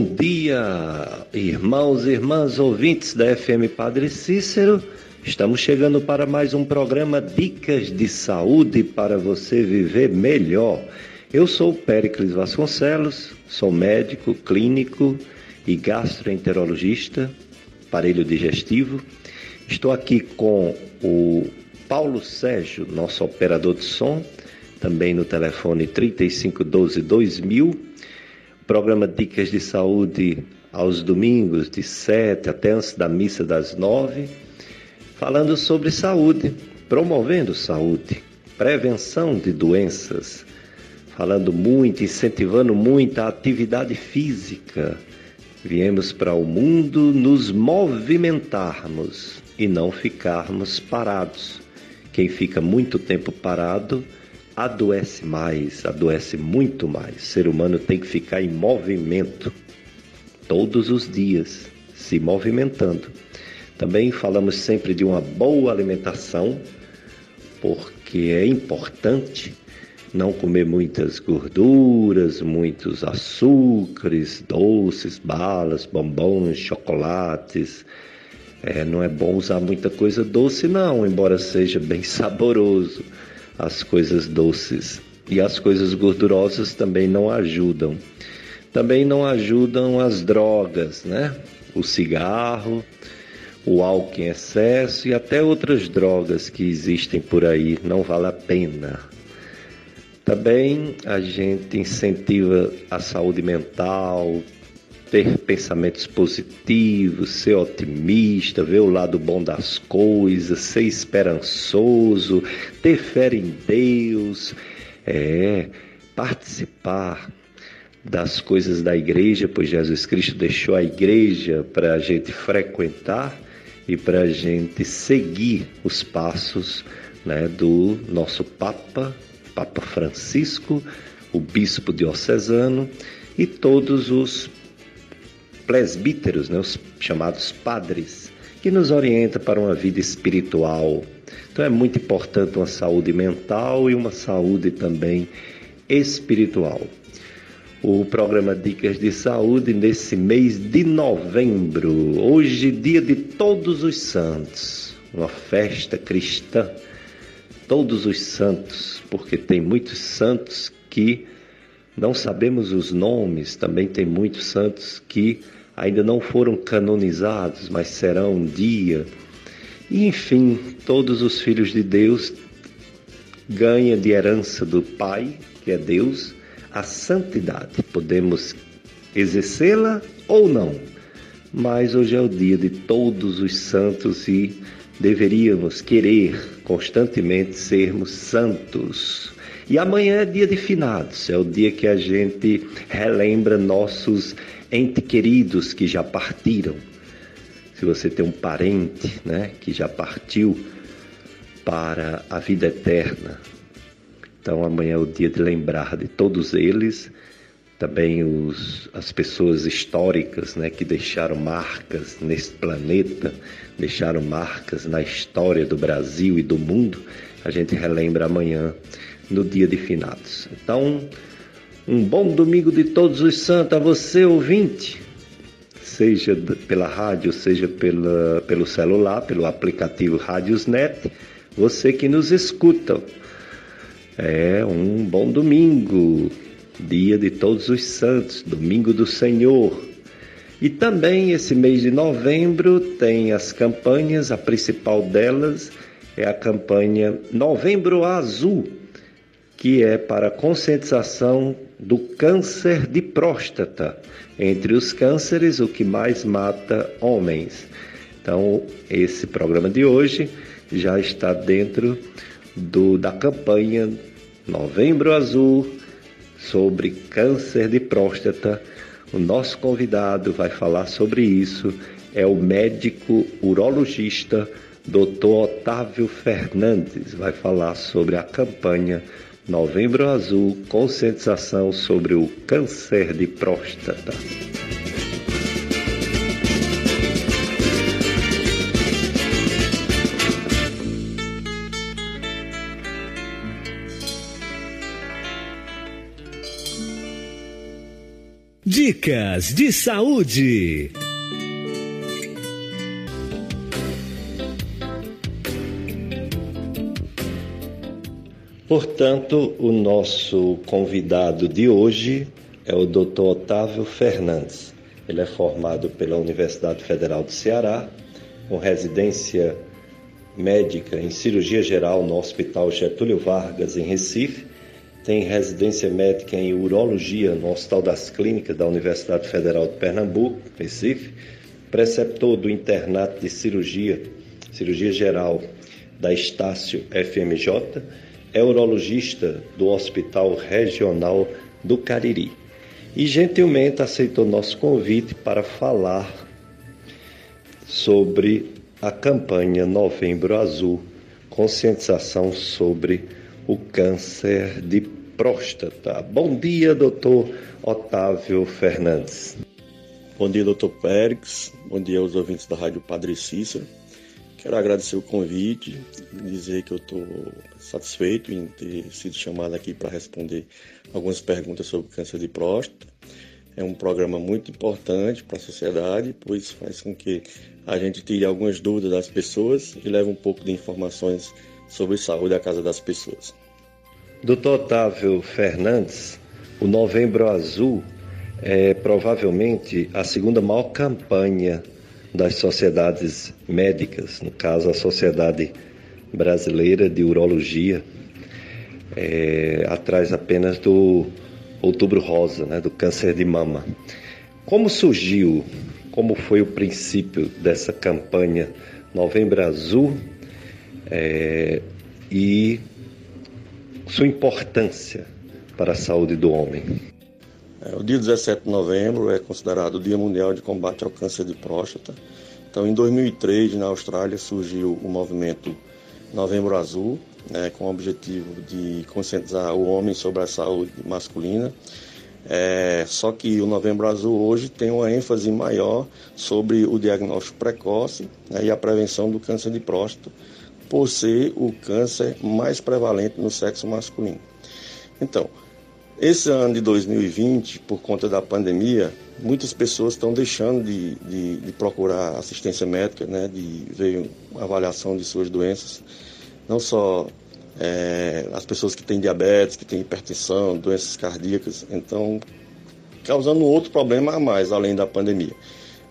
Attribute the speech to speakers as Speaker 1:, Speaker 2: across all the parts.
Speaker 1: Bom dia, irmãos e irmãs ouvintes da FM Padre Cícero. Estamos chegando para mais um programa Dicas de Saúde para você viver melhor. Eu sou Péricles Vasconcelos, sou médico, clínico e gastroenterologista, aparelho digestivo. Estou aqui com o Paulo Sérgio, nosso operador de som, também no telefone 3512 2000. Programa Dicas de Saúde aos domingos, de 7 até antes da missa das 9, falando sobre saúde, promovendo saúde, prevenção de doenças, falando muito, incentivando muito a atividade física. Viemos para o mundo nos movimentarmos e não ficarmos parados. Quem fica muito tempo parado adoece mais, adoece muito mais. O ser humano tem que ficar em movimento todos os dias, se movimentando. Também falamos sempre de uma boa alimentação, porque é importante não comer muitas gorduras, muitos açúcares, doces, balas, bombons, chocolates. É, não é bom usar muita coisa doce, não, embora seja bem saboroso as coisas doces. E as coisas gordurosas também não ajudam. Também não ajudam as drogas, né? O cigarro, o álcool em excesso e até outras drogas que existem por aí. Não vale a pena. Também a gente incentiva a saúde mental, ter pensamentos positivos, ser otimista, ver o lado bom das coisas, ser esperançoso, ter fé em Deus, é, participar das coisas da igreja, pois Jesus Cristo deixou a igreja para a gente frequentar e para a gente seguir os passos né, do nosso Papa, Papa Francisco, o Bispo diocesano e todos os presbíteros, né, os chamados padres, que nos orienta para uma vida espiritual. Então é muito importante uma saúde mental e uma saúde também espiritual. O programa Dicas de Saúde nesse mês de novembro, hoje dia de Todos os Santos, uma festa cristã. Todos os santos, porque tem muitos santos que não sabemos os nomes, também tem muitos santos que ainda não foram canonizados, mas serão um dia. E, enfim, todos os filhos de Deus ganham de herança do Pai, que é Deus, a santidade. Podemos exercê-la ou não, mas hoje é o dia de todos os santos e deveríamos querer constantemente sermos santos. E amanhã é dia de finados, é o dia que a gente relembra nossos entes queridos que já partiram. Se você tem um parente, né, que já partiu para a vida eterna. Então amanhã é o dia de lembrar de todos eles, também os, as pessoas históricas, né, que deixaram marcas nesse planeta, deixaram marcas na história do Brasil e do mundo. A gente relembra amanhã no dia de finados. Então, um bom domingo de todos os santos a você, ouvinte, seja pela rádio, seja pela, pelo celular, pelo aplicativo Rádiosnet, você que nos escuta. É um bom domingo, dia de todos os santos, domingo do Senhor. E também esse mês de novembro tem as campanhas, a principal delas é a campanha Novembro Azul, que é para conscientização do câncer de próstata. Entre os cânceres, o que mais mata homens. Então, esse programa de hoje já está dentro do, da campanha Novembro Azul sobre câncer de próstata. O nosso convidado vai falar sobre isso é o médico urologista Dr. Otávio Fernandes. Vai falar sobre a campanha Novembro Azul, conscientização sobre o câncer de próstata.
Speaker 2: Dicas de saúde.
Speaker 1: Portanto, o nosso convidado de hoje é o Dr. Otávio Fernandes. Ele é formado pela Universidade Federal do Ceará, com residência médica em cirurgia geral no Hospital Getúlio Vargas, em Recife. Tem residência médica em urologia no Hospital das Clínicas da Universidade Federal de Pernambuco, Recife. Preceptor do internato de cirurgia, cirurgia geral da Estácio FMJ é urologista do Hospital Regional do Cariri e gentilmente aceitou nosso convite para falar sobre a campanha Novembro Azul conscientização sobre o câncer de próstata. Bom dia, doutor Otávio Fernandes.
Speaker 3: Bom dia, doutor Pérez. Bom dia aos ouvintes da Rádio Padre Cícero. Quero agradecer o convite, dizer que eu estou satisfeito em ter sido chamado aqui para responder algumas perguntas sobre câncer de próstata. É um programa muito importante para a sociedade, pois faz com que a gente tire algumas dúvidas das pessoas e leve um pouco de informações sobre saúde à casa das pessoas.
Speaker 1: Doutor Otávio Fernandes, o Novembro Azul é provavelmente a segunda maior campanha das sociedades médicas, no caso a Sociedade Brasileira de Urologia, é, atrás apenas do Outubro Rosa, né, do câncer de mama. Como surgiu, como foi o princípio dessa campanha Novembro Azul é, e sua importância para a saúde do homem?
Speaker 3: É, o dia 17 de novembro é considerado o Dia Mundial de Combate ao Câncer de Próstata. Então, em 2003, na Austrália, surgiu o movimento Novembro Azul, né, com o objetivo de conscientizar o homem sobre a saúde masculina. É, só que o Novembro Azul hoje tem uma ênfase maior sobre o diagnóstico precoce né, e a prevenção do câncer de próstata, por ser o câncer mais prevalente no sexo masculino. Então, esse ano de 2020, por conta da pandemia, muitas pessoas estão deixando de, de, de, procurar assistência médica, né, de ver avaliação de suas doenças. Não só é, as pessoas que têm diabetes, que têm hipertensão, doenças cardíacas, então causando outro problema a mais, além da pandemia.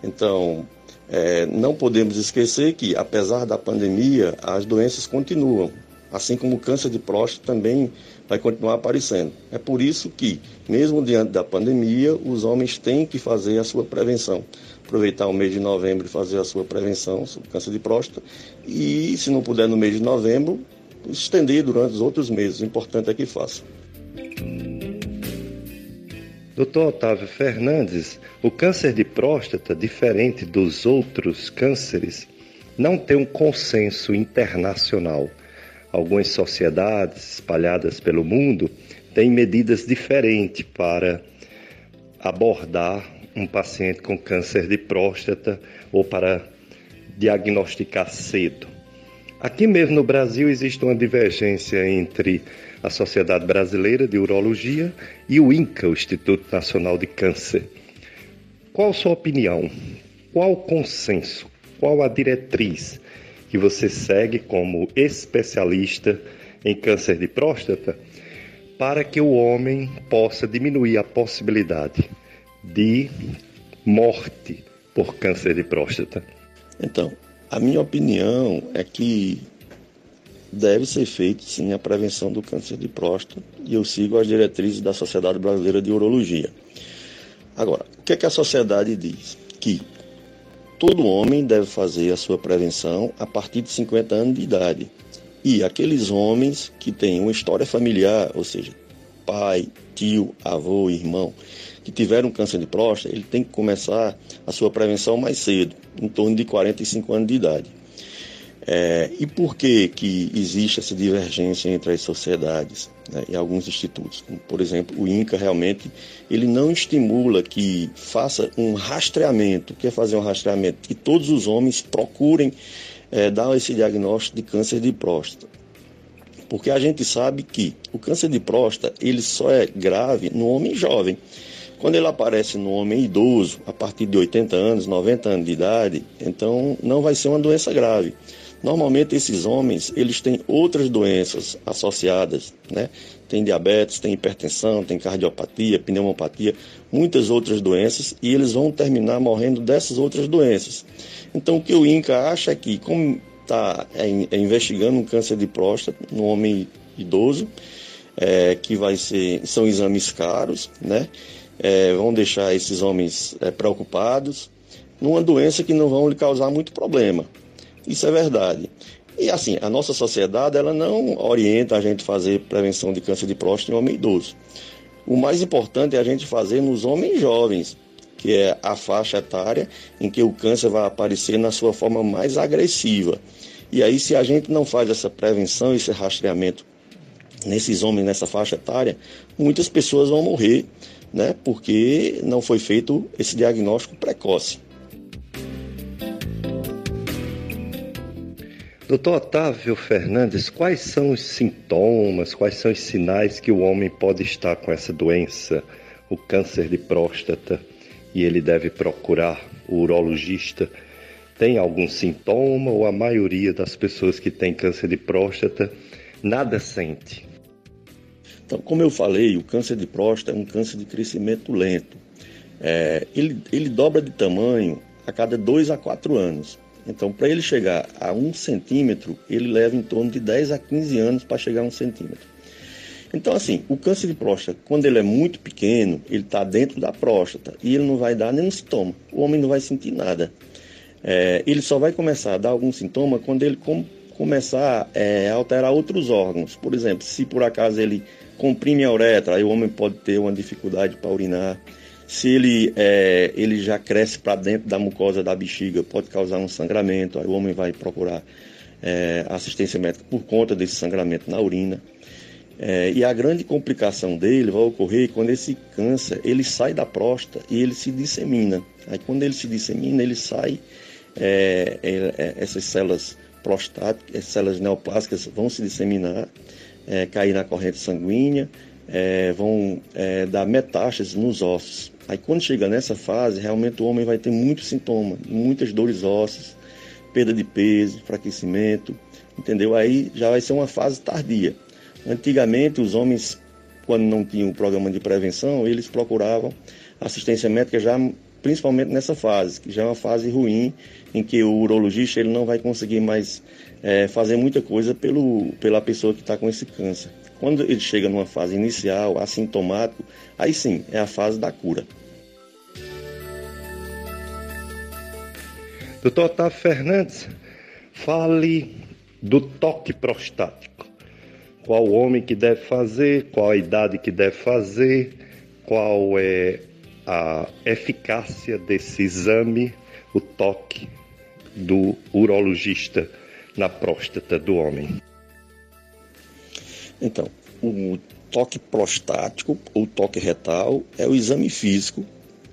Speaker 3: Então, é, não podemos esquecer que, apesar da pandemia, as doenças continuam, assim como o câncer de próstata também vai continuar aparecendo. É por isso que, mesmo diante da pandemia, os homens têm que fazer a sua prevenção. Aproveitar o mês de novembro e fazer a sua prevenção sobre câncer de próstata. E, se não puder no mês de novembro, estender durante os outros meses. O importante é que faça.
Speaker 1: Doutor Otávio Fernandes, o câncer de próstata, diferente dos outros cânceres, não tem um consenso internacional algumas sociedades espalhadas pelo mundo têm medidas diferentes para abordar um paciente com câncer de próstata ou para diagnosticar cedo. Aqui mesmo no Brasil existe uma divergência entre a Sociedade Brasileira de Urologia e o INCA, o Instituto Nacional de Câncer. Qual sua opinião? Qual o consenso? Qual a diretriz que você segue como especialista em câncer de próstata, para que o homem possa diminuir a possibilidade de morte por câncer de próstata?
Speaker 3: Então, a minha opinião é que deve ser feita sim a prevenção do câncer de próstata e eu sigo as diretrizes da Sociedade Brasileira de Urologia. Agora, o que, é que a sociedade diz? Que Todo homem deve fazer a sua prevenção a partir de 50 anos de idade. E aqueles homens que têm uma história familiar, ou seja, pai, tio, avô, irmão, que tiveram câncer de próstata, ele tem que começar a sua prevenção mais cedo, em torno de 45 anos de idade. É, e por que, que existe essa divergência entre as sociedades né, e alguns institutos? Como, por exemplo, o INCA realmente ele não estimula que faça um rastreamento. O que é fazer um rastreamento? Que todos os homens procurem é, dar esse diagnóstico de câncer de próstata. Porque a gente sabe que o câncer de próstata ele só é grave no homem jovem. Quando ele aparece no homem idoso, a partir de 80 anos, 90 anos de idade, então não vai ser uma doença grave. Normalmente esses homens, eles têm outras doenças associadas, né? Tem diabetes, tem hipertensão, tem cardiopatia, pneumopatia, muitas outras doenças e eles vão terminar morrendo dessas outras doenças. Então o que o INCA acha é que, como está é, é investigando um câncer de próstata no homem idoso, é, que vai ser, são exames caros, né? É, vão deixar esses homens é, preocupados numa doença que não vão lhe causar muito problema. Isso é verdade. E assim, a nossa sociedade ela não orienta a gente fazer prevenção de câncer de próstata em homem idoso. O mais importante é a gente fazer nos homens jovens, que é a faixa etária em que o câncer vai aparecer na sua forma mais agressiva. E aí, se a gente não faz essa prevenção, esse rastreamento nesses homens nessa faixa etária, muitas pessoas vão morrer, né? Porque não foi feito esse diagnóstico precoce.
Speaker 1: Doutor Otávio Fernandes, quais são os sintomas, quais são os sinais que o homem pode estar com essa doença, o câncer de próstata, e ele deve procurar o urologista? Tem algum sintoma ou a maioria das pessoas que têm câncer de próstata nada sente?
Speaker 3: Então, como eu falei, o câncer de próstata é um câncer de crescimento lento. É, ele, ele dobra de tamanho a cada dois a quatro anos. Então, para ele chegar a um centímetro, ele leva em torno de 10 a 15 anos para chegar a um centímetro. Então, assim, o câncer de próstata, quando ele é muito pequeno, ele está dentro da próstata e ele não vai dar nenhum sintoma. O homem não vai sentir nada. É, ele só vai começar a dar algum sintoma quando ele com, começar é, a alterar outros órgãos. Por exemplo, se por acaso ele comprime a uretra, aí o homem pode ter uma dificuldade para urinar se ele, é, ele já cresce para dentro da mucosa da bexiga, pode causar um sangramento, aí o homem vai procurar é, assistência médica por conta desse sangramento na urina. É, e a grande complicação dele vai ocorrer quando esse câncer ele sai da próstata e ele se dissemina. Aí quando ele se dissemina, ele sai, essas células prostáticas, essas células neoplásicas vão se disseminar, cair na corrente sanguínea, vão dar metástases nos ossos. Aí quando chega nessa fase, realmente o homem vai ter muitos sintomas, muitas dores ósseas, perda de peso, enfraquecimento, entendeu? Aí já vai ser uma fase tardia. Antigamente os homens, quando não tinham o programa de prevenção, eles procuravam assistência médica já principalmente nessa fase, que já é uma fase ruim, em que o urologista ele não vai conseguir mais é, fazer muita coisa pelo, pela pessoa que está com esse câncer. Quando ele chega numa fase inicial, assintomático, aí sim, é a fase da cura.
Speaker 1: Doutor Otávio Fernandes, fale do toque prostático. Qual homem que deve fazer, qual a idade que deve fazer, qual é a eficácia desse exame, o toque do urologista na próstata do homem.
Speaker 3: Então, o toque prostático ou toque retal é o exame físico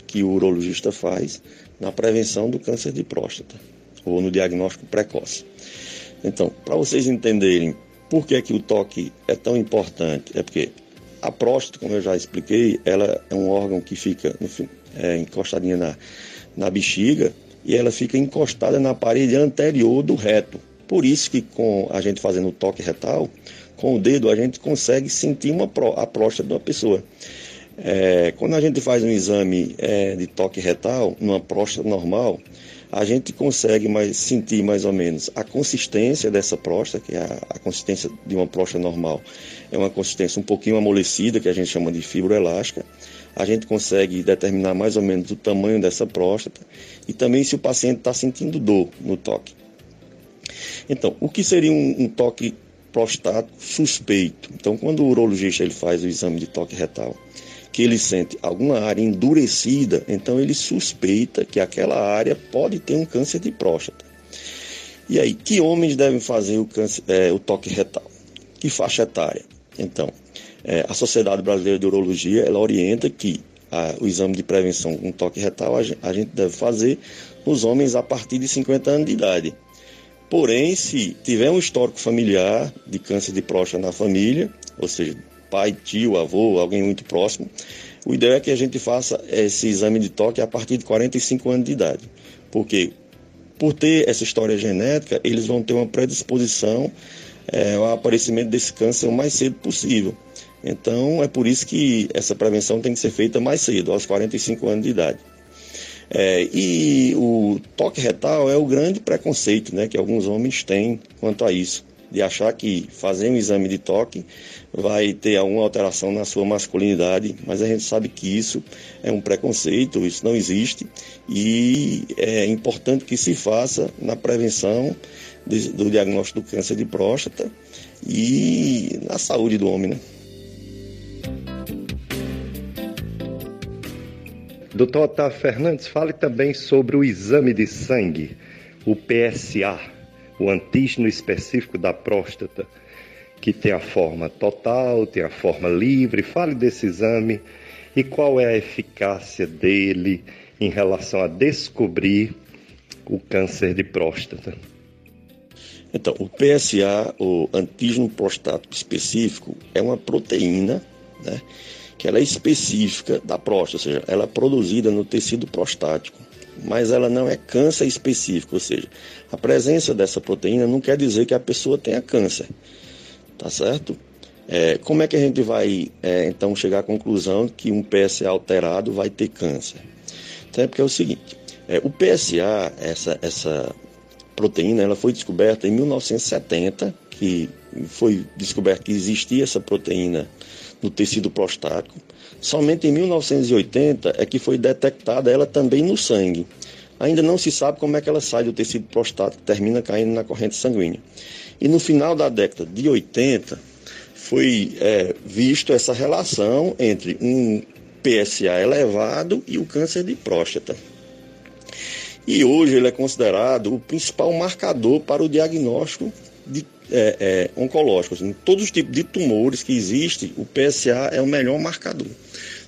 Speaker 3: que o urologista faz na prevenção do câncer de próstata ou no diagnóstico precoce. Então, para vocês entenderem por que, que o toque é tão importante, é porque a próstata, como eu já expliquei, ela é um órgão que fica é, encostadinha na, na bexiga e ela fica encostada na parede anterior do reto. Por isso que com a gente fazendo o toque retal, com o dedo a gente consegue sentir uma, a próstata de uma pessoa. É, quando a gente faz um exame é, de toque retal, numa próstata normal, a gente consegue mais, sentir mais ou menos a consistência dessa próstata, que é a, a, consistência de uma próstata normal. É uma consistência um pouquinho amolecida, que a gente chama de fibroelástica. A gente consegue determinar mais ou menos o tamanho dessa próstata e também se o paciente está sentindo dor no toque. Então, o que seria um, um toque prostático suspeito? Então, quando o urologista ele faz o exame de toque retal, que ele sente alguma área endurecida, então ele suspeita que aquela área pode ter um câncer de próstata. E aí, que homens devem fazer o, câncer, é, o toque retal? Que faixa etária? Então, é, a Sociedade Brasileira de Urologia ela orienta que a, o exame de prevenção com toque retal a, a gente deve fazer nos homens a partir de 50 anos de idade. Porém, se tiver um histórico familiar de câncer de próstata na família, ou seja, pai, tio, avô, alguém muito próximo, o ideal é que a gente faça esse exame de toque a partir de 45 anos de idade. Porque, por ter essa história genética, eles vão ter uma predisposição é, ao aparecimento desse câncer o mais cedo possível. Então, é por isso que essa prevenção tem que ser feita mais cedo, aos 45 anos de idade. É, e o toque retal é o grande preconceito né, que alguns homens têm quanto a isso de achar que fazer um exame de toque vai ter alguma alteração na sua masculinidade, mas a gente sabe que isso é um preconceito, isso não existe e é importante que se faça na prevenção de, do diagnóstico do câncer de próstata e na saúde do homem, né?
Speaker 1: Doutor Otávio Fernandes, fale também sobre o exame de sangue, o PSA o antígeno específico da próstata, que tem a forma total, tem a forma livre. Fale desse exame e qual é a eficácia dele em relação a descobrir o câncer de próstata.
Speaker 3: Então, o PSA, o antígeno prostático específico, é uma proteína, né, que ela é específica da próstata, ou seja, ela é produzida no tecido prostático mas ela não é câncer específico, ou seja, a presença dessa proteína não quer dizer que a pessoa tenha câncer, tá certo? É, como é que a gente vai é, então chegar à conclusão que um PSA alterado vai ter câncer? Então, é porque é o seguinte, é, o PSA, essa, essa proteína, ela foi descoberta em 1970, que foi descoberto que existia essa proteína no tecido prostático. Somente em 1980 é que foi detectada ela também no sangue. Ainda não se sabe como é que ela sai do tecido prostático, termina caindo na corrente sanguínea. E no final da década de 80 foi é, visto essa relação entre um PSA elevado e o câncer de próstata. E hoje ele é considerado o principal marcador para o diagnóstico de é, é, oncológicos. Em todos os tipos de tumores que existem, o PSA é o melhor marcador.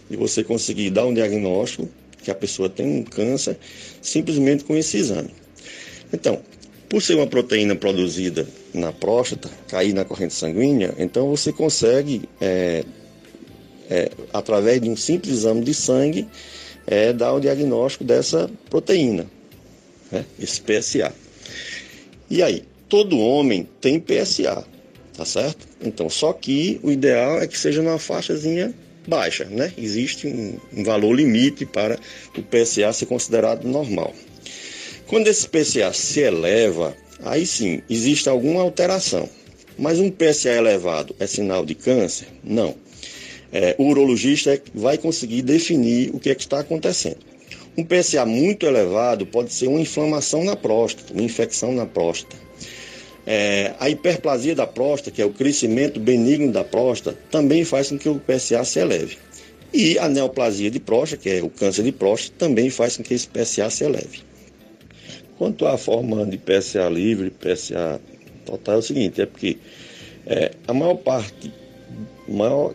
Speaker 3: De você conseguir dar um diagnóstico que a pessoa tem um câncer simplesmente com esse exame. Então, por ser uma proteína produzida na próstata, cair na corrente sanguínea, então você consegue, é, é, através de um simples exame de sangue, é, dar o diagnóstico dessa proteína, né, esse PSA. E aí, todo homem tem PSA, tá certo? Então, só que o ideal é que seja numa faixazinha baixa, né? Existe um, um valor limite para o PSA ser considerado normal. Quando esse PSA se eleva, aí sim, existe alguma alteração. Mas um PSA elevado é sinal de câncer? Não. É, o urologista é vai conseguir definir o que, é que está acontecendo. Um PSA muito elevado pode ser uma inflamação na próstata, uma infecção na próstata. É, a hiperplasia da próstata, que é o crescimento benigno da próstata, também faz com que o PSA se eleve. E a neoplasia de próstata, que é o câncer de próstata, também faz com que esse PSA se eleve. Quanto à forma de PSA livre, PSA total, é o seguinte, é porque é, a maior parte, maior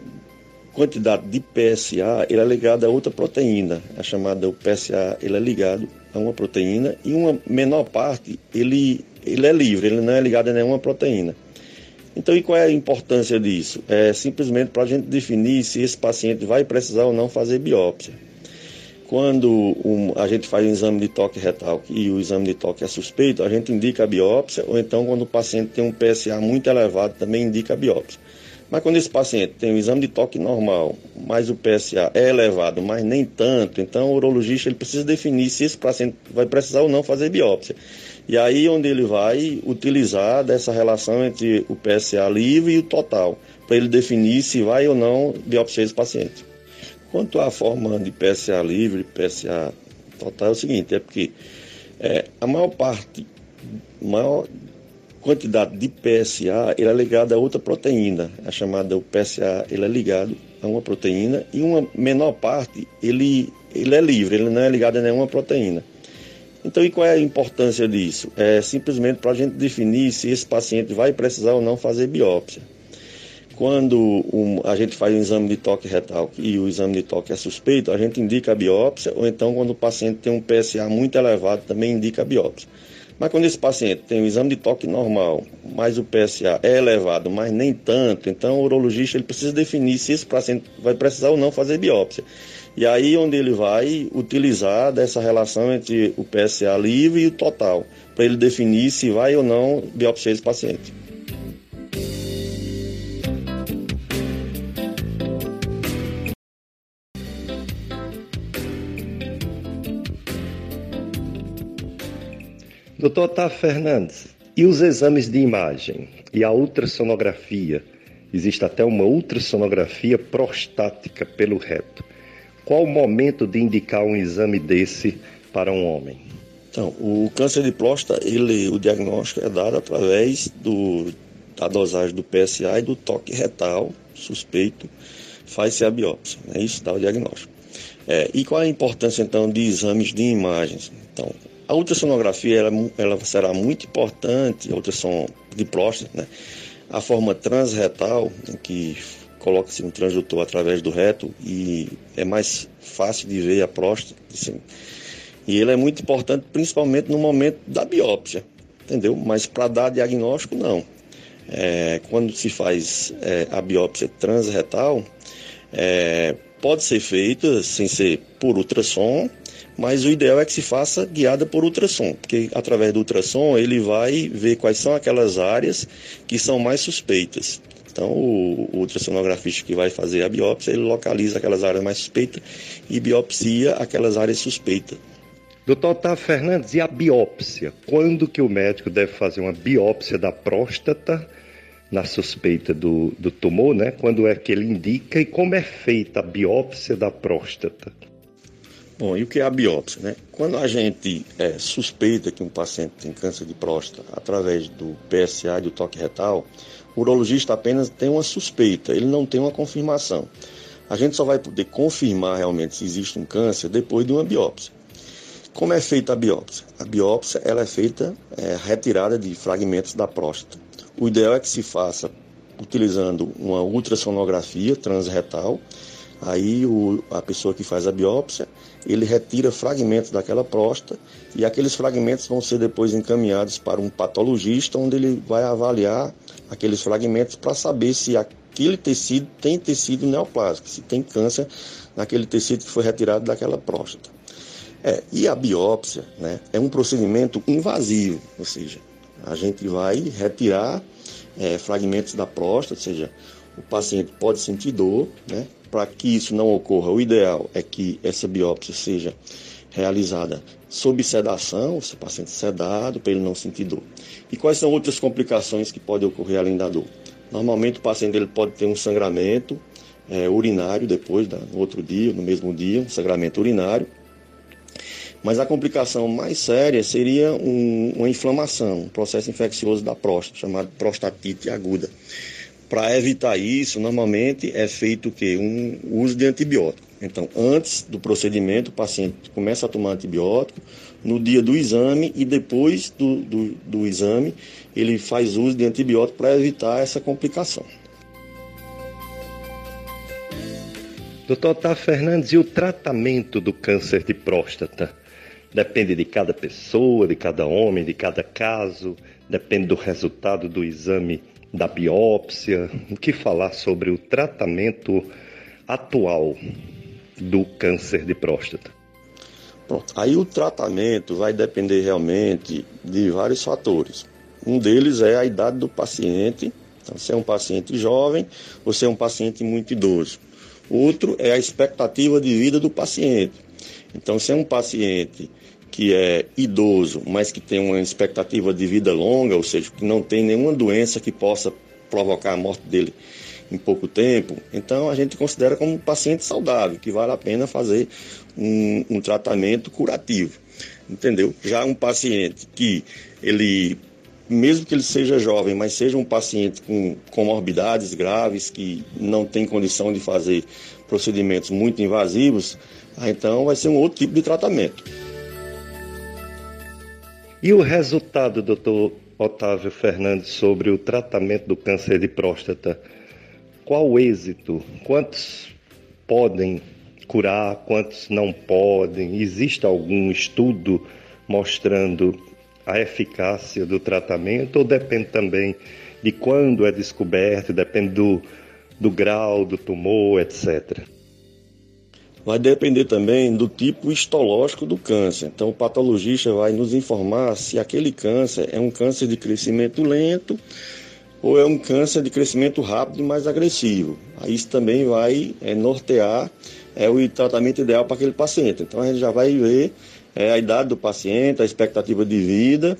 Speaker 3: quantidade de PSA, ele é ligada a outra proteína, a chamada o PSA, ele é ligado a uma proteína, e uma menor parte, ele ele é livre, ele não é ligado a nenhuma proteína. Então, e qual é a importância disso? É simplesmente para a gente definir se esse paciente vai precisar ou não fazer biópsia. Quando um, a gente faz um exame de toque retal e o exame de toque é suspeito, a gente indica a biópsia, ou então quando o paciente tem um PSA muito elevado, também indica a biópsia. Mas quando esse paciente tem um exame de toque normal, mas o PSA é elevado, mas nem tanto, então o urologista ele precisa definir se esse paciente vai precisar ou não fazer biópsia. E aí onde ele vai utilizar dessa relação entre o PSA livre e o total, para ele definir se vai ou não biopsiar esse paciente. Quanto à forma de PSA livre, PSA total, é o seguinte, é porque é, a maior parte, maior quantidade de PSA ele é ligada a outra proteína, a chamada o PSA, ele é ligado a uma proteína e uma menor parte ele, ele é livre, ele não é ligado a nenhuma proteína. Então, e qual é a importância disso? É simplesmente para a gente definir se esse paciente vai precisar ou não fazer biópsia. Quando um, a gente faz um exame de toque retal e o exame de toque é suspeito, a gente indica a biópsia, ou então quando o paciente tem um PSA muito elevado, também indica a biópsia. Mas quando esse paciente tem um exame de toque normal, mas o PSA é elevado, mas nem tanto, então o urologista ele precisa definir se esse paciente vai precisar ou não fazer biópsia. E aí onde ele vai utilizar dessa relação entre o PSA livre e o total, para ele definir se vai ou não biopsiar esse paciente.
Speaker 1: Doutor Otávio Fernandes, e os exames de imagem e a ultrassonografia? Existe até uma ultrassonografia prostática pelo reto. Qual o momento de indicar um exame desse para um homem?
Speaker 3: Então, o câncer de próstata, ele, o diagnóstico é dado através do, da dosagem do PSA e do toque retal suspeito, faz-se a biópsia. Né? Isso dá o diagnóstico. É, e qual a importância, então, de exames de imagens? Então, a ultrassonografia ela, ela será muito importante, a ultrassom de próstata, né? A forma transretal, que coloca-se um transdutor através do reto e é mais fácil de ver a próstata. Assim. E ele é muito importante, principalmente no momento da biópsia, entendeu? Mas para dar diagnóstico, não. É, quando se faz é, a biópsia transretal, é, pode ser feita sem ser por ultrassom, mas o ideal é que se faça guiada por ultrassom, porque através do ultrassom ele vai ver quais são aquelas áreas que são mais suspeitas. Então, o, o ultrassonografista que vai fazer a biópsia, ele localiza aquelas áreas mais suspeitas e biopsia aquelas áreas suspeitas.
Speaker 1: Doutor Otávio Fernandes, e a biópsia? Quando que o médico deve fazer uma biópsia da próstata na suspeita do, do tumor, né? Quando é que ele indica e como é feita a biópsia da próstata?
Speaker 3: Bom, e o que é a biópsia? Né? Quando a gente é, suspeita que um paciente tem câncer de próstata através do PSA e do toque retal, o urologista apenas tem uma suspeita, ele não tem uma confirmação. A gente só vai poder confirmar realmente se existe um câncer depois de uma biópsia. Como é feita a biópsia? A biópsia ela é feita é, retirada de fragmentos da próstata. O ideal é que se faça utilizando uma ultrassonografia transretal Aí o, a pessoa que faz a biópsia, ele retira fragmentos daquela próstata e aqueles fragmentos vão ser depois encaminhados para um patologista, onde ele vai avaliar aqueles fragmentos para saber se aquele tecido tem tecido neoplásico, se tem câncer naquele tecido que foi retirado daquela próstata. É, e a biópsia né, é um procedimento invasivo, ou seja, a gente vai retirar é, fragmentos da próstata, ou seja, o paciente pode sentir dor, né? Para que isso não ocorra, o ideal é que essa biópsia seja realizada sob sedação, o paciente sedado, para ele não sentir dor. E quais são outras complicações que podem ocorrer além da dor? Normalmente o paciente ele pode ter um sangramento é, urinário depois, da, no outro dia, no mesmo dia, um sangramento urinário. Mas a complicação mais séria seria um, uma inflamação, um processo infeccioso da próstata, chamado prostatite aguda. Para evitar isso, normalmente é feito o quê? Um uso de antibiótico. Então, antes do procedimento, o paciente começa a tomar antibiótico, no dia do exame e depois do, do, do exame, ele faz uso de antibiótico para evitar essa complicação.
Speaker 1: Doutor Otávio Fernandes, e o tratamento do câncer de próstata? Depende de cada pessoa, de cada homem, de cada caso, depende do resultado do exame da biópsia, o que falar sobre o tratamento atual do câncer de próstata?
Speaker 3: Pronto. Aí o tratamento vai depender realmente de vários fatores. Um deles é a idade do paciente. Então, se é um paciente jovem ou se é um paciente muito idoso. Outro é a expectativa de vida do paciente. Então, se é um paciente que é idoso, mas que tem uma expectativa de vida longa, ou seja, que não tem nenhuma doença que possa provocar a morte dele em pouco tempo, então a gente considera como um paciente saudável, que vale a pena fazer um, um tratamento curativo, entendeu? Já um paciente que ele mesmo que ele seja jovem, mas seja um paciente com comorbidades graves, que não tem condição de fazer procedimentos muito invasivos, então vai ser um outro tipo de tratamento.
Speaker 1: E o resultado, doutor Otávio Fernandes, sobre o tratamento do câncer de próstata? Qual o êxito? Quantos podem curar, quantos não podem? Existe algum estudo mostrando a eficácia do tratamento ou depende também de quando é descoberto, depende do, do grau do tumor, etc?
Speaker 3: Vai depender também do tipo histológico do câncer. Então, o patologista vai nos informar se aquele câncer é um câncer de crescimento lento ou é um câncer de crescimento rápido e mais agressivo. Aí isso também vai é, nortear é, o tratamento ideal para aquele paciente. Então, a gente já vai ver é, a idade do paciente, a expectativa de vida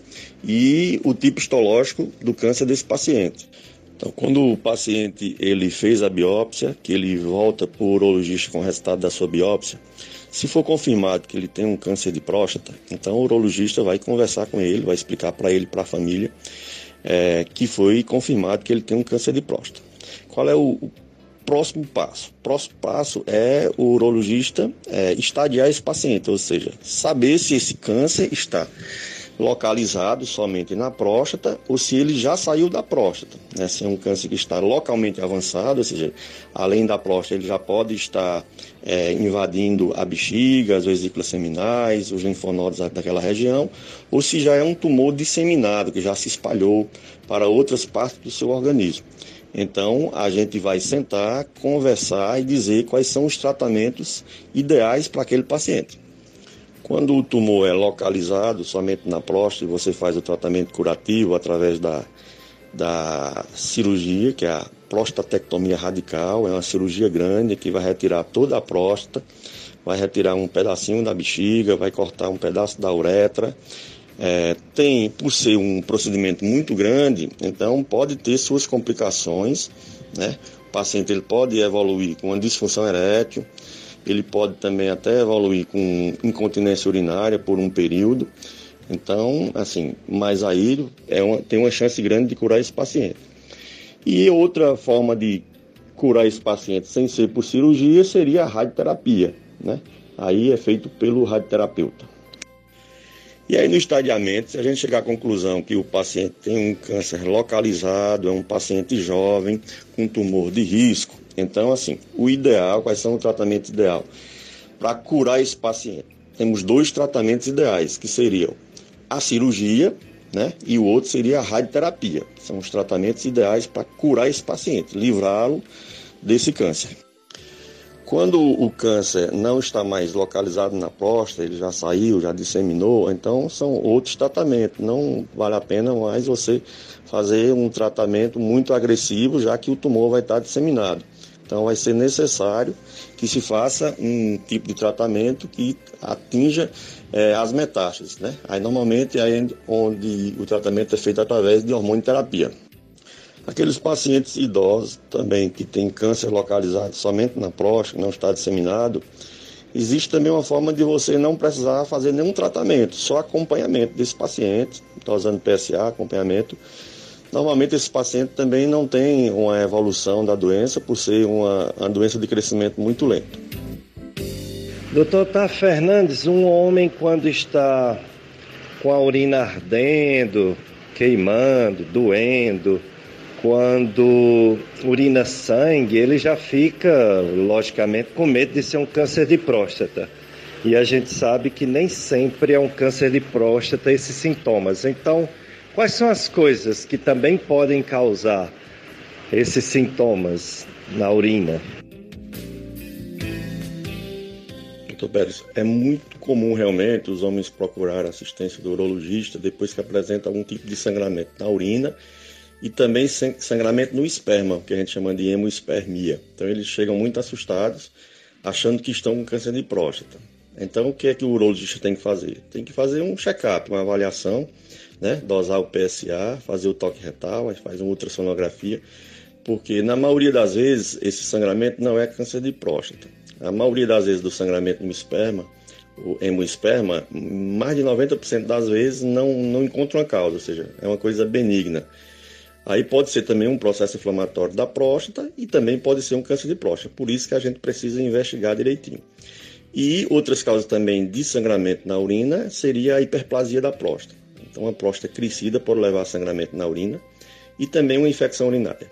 Speaker 3: e o tipo histológico do câncer desse paciente. Então, quando o paciente ele fez a biópsia, que ele volta para o urologista com o resultado da sua biópsia, se for confirmado que ele tem um câncer de próstata, então o urologista vai conversar com ele, vai explicar para ele, para a família, é, que foi confirmado que ele tem um câncer de próstata. Qual é o, o próximo passo? O próximo passo é o urologista é, estadiar esse paciente, ou seja, saber se esse câncer está localizado somente na próstata ou se ele já saiu da próstata. Né? Se é um câncer que está localmente avançado, ou seja, além da próstata, ele já pode estar é, invadindo a bexiga, as vesículas seminais, os linfonodos daquela região, ou se já é um tumor disseminado, que já se espalhou para outras partes do seu organismo. Então, a gente vai sentar, conversar e dizer quais são os tratamentos ideais para aquele paciente. Quando o tumor é localizado somente na próstata, você faz o tratamento curativo através da, da cirurgia, que é a prostatectomia radical. É uma cirurgia grande que vai retirar toda a próstata, vai retirar um pedacinho da bexiga, vai cortar um pedaço da uretra. É, tem, por ser um procedimento muito grande, então pode ter suas complicações, né? O paciente ele pode evoluir com uma disfunção erétil, ele pode também até evoluir com incontinência urinária por um período. Então, assim, mas aí é uma, tem uma chance grande de curar esse paciente. E outra forma de curar esse paciente sem ser por cirurgia seria a radioterapia, né? Aí é feito pelo radioterapeuta. E aí no estadiamento, se a gente chegar à conclusão que o paciente tem um câncer localizado, é um paciente jovem com tumor de risco, então, assim, o ideal, quais são os tratamentos ideal? Para curar esse paciente, temos dois tratamentos ideais, que seriam a cirurgia, né? E o outro seria a radioterapia. São os tratamentos ideais para curar esse paciente, livrá-lo desse câncer. Quando o câncer não está mais localizado na próstata, ele já saiu, já disseminou, então são outros tratamentos. Não vale a pena mais você fazer um tratamento muito agressivo, já que o tumor vai estar disseminado. Então vai ser necessário que se faça um tipo de tratamento que atinja é, as metástases, né? Aí normalmente é onde o tratamento é feito através de hormonioterapia. Aqueles pacientes idosos também que têm câncer localizado somente na próstata, não está disseminado, existe também uma forma de você não precisar fazer nenhum tratamento, só acompanhamento desse paciente, está usando PSA, acompanhamento, Normalmente esse paciente também não tem uma evolução da doença por ser uma, uma doença de crescimento muito lento.
Speaker 1: Doutor Tá Fernandes, um homem quando está com a urina ardendo, queimando, doendo, quando urina sangue, ele já fica, logicamente, com medo de ser um câncer de próstata. E a gente sabe que nem sempre é um câncer de próstata esses sintomas. Então, Quais são as coisas que também podem causar esses sintomas na urina?
Speaker 3: Doutor Pérez, é muito comum realmente os homens procurar assistência do urologista depois que apresenta algum tipo de sangramento na urina e também sangramento no esperma, que a gente chama de hemospermia. Então eles chegam muito assustados, achando que estão com câncer de próstata. Então o que é que o urologista tem que fazer? Tem que fazer um check-up, uma avaliação né? Dosar o PSA, fazer o toque retal, a gente faz uma ultrassonografia, porque na maioria das vezes esse sangramento não é câncer de próstata. A maioria das vezes do sangramento no esperma, o hemosperma, mais de 90% das vezes não, não encontra uma causa, ou seja, é uma coisa benigna. Aí pode ser também um processo inflamatório da próstata e também pode ser um câncer de próstata. Por isso que a gente precisa investigar direitinho. E outras causas também de sangramento na urina seria a hiperplasia da próstata. Então, uma próstata crescida pode levar sangramento na urina e também uma infecção urinária.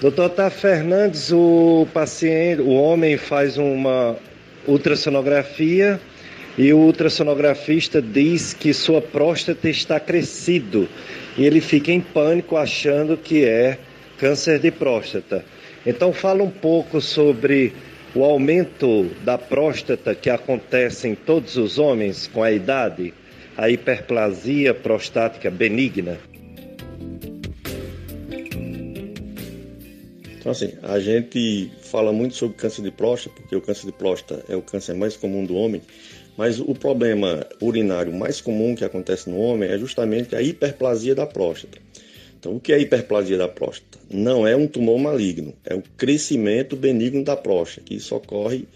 Speaker 1: Doutor Tá Fernandes, o paciente, o homem faz uma, ultrassonografia e o ultrassonografista diz que sua próstata está crescido e ele fica em pânico achando que é câncer de próstata. Então fala um pouco sobre o aumento da próstata que acontece em todos os homens com a idade, a hiperplasia prostática benigna.
Speaker 3: Então, assim, a gente fala muito sobre câncer de próstata, porque o câncer de próstata é o câncer mais comum do homem, mas o problema urinário mais comum que acontece no homem é justamente a hiperplasia da próstata. Então, o que é hiperplasia da próstata? Não é um tumor maligno, é o crescimento benigno da próstata, que isso ocorre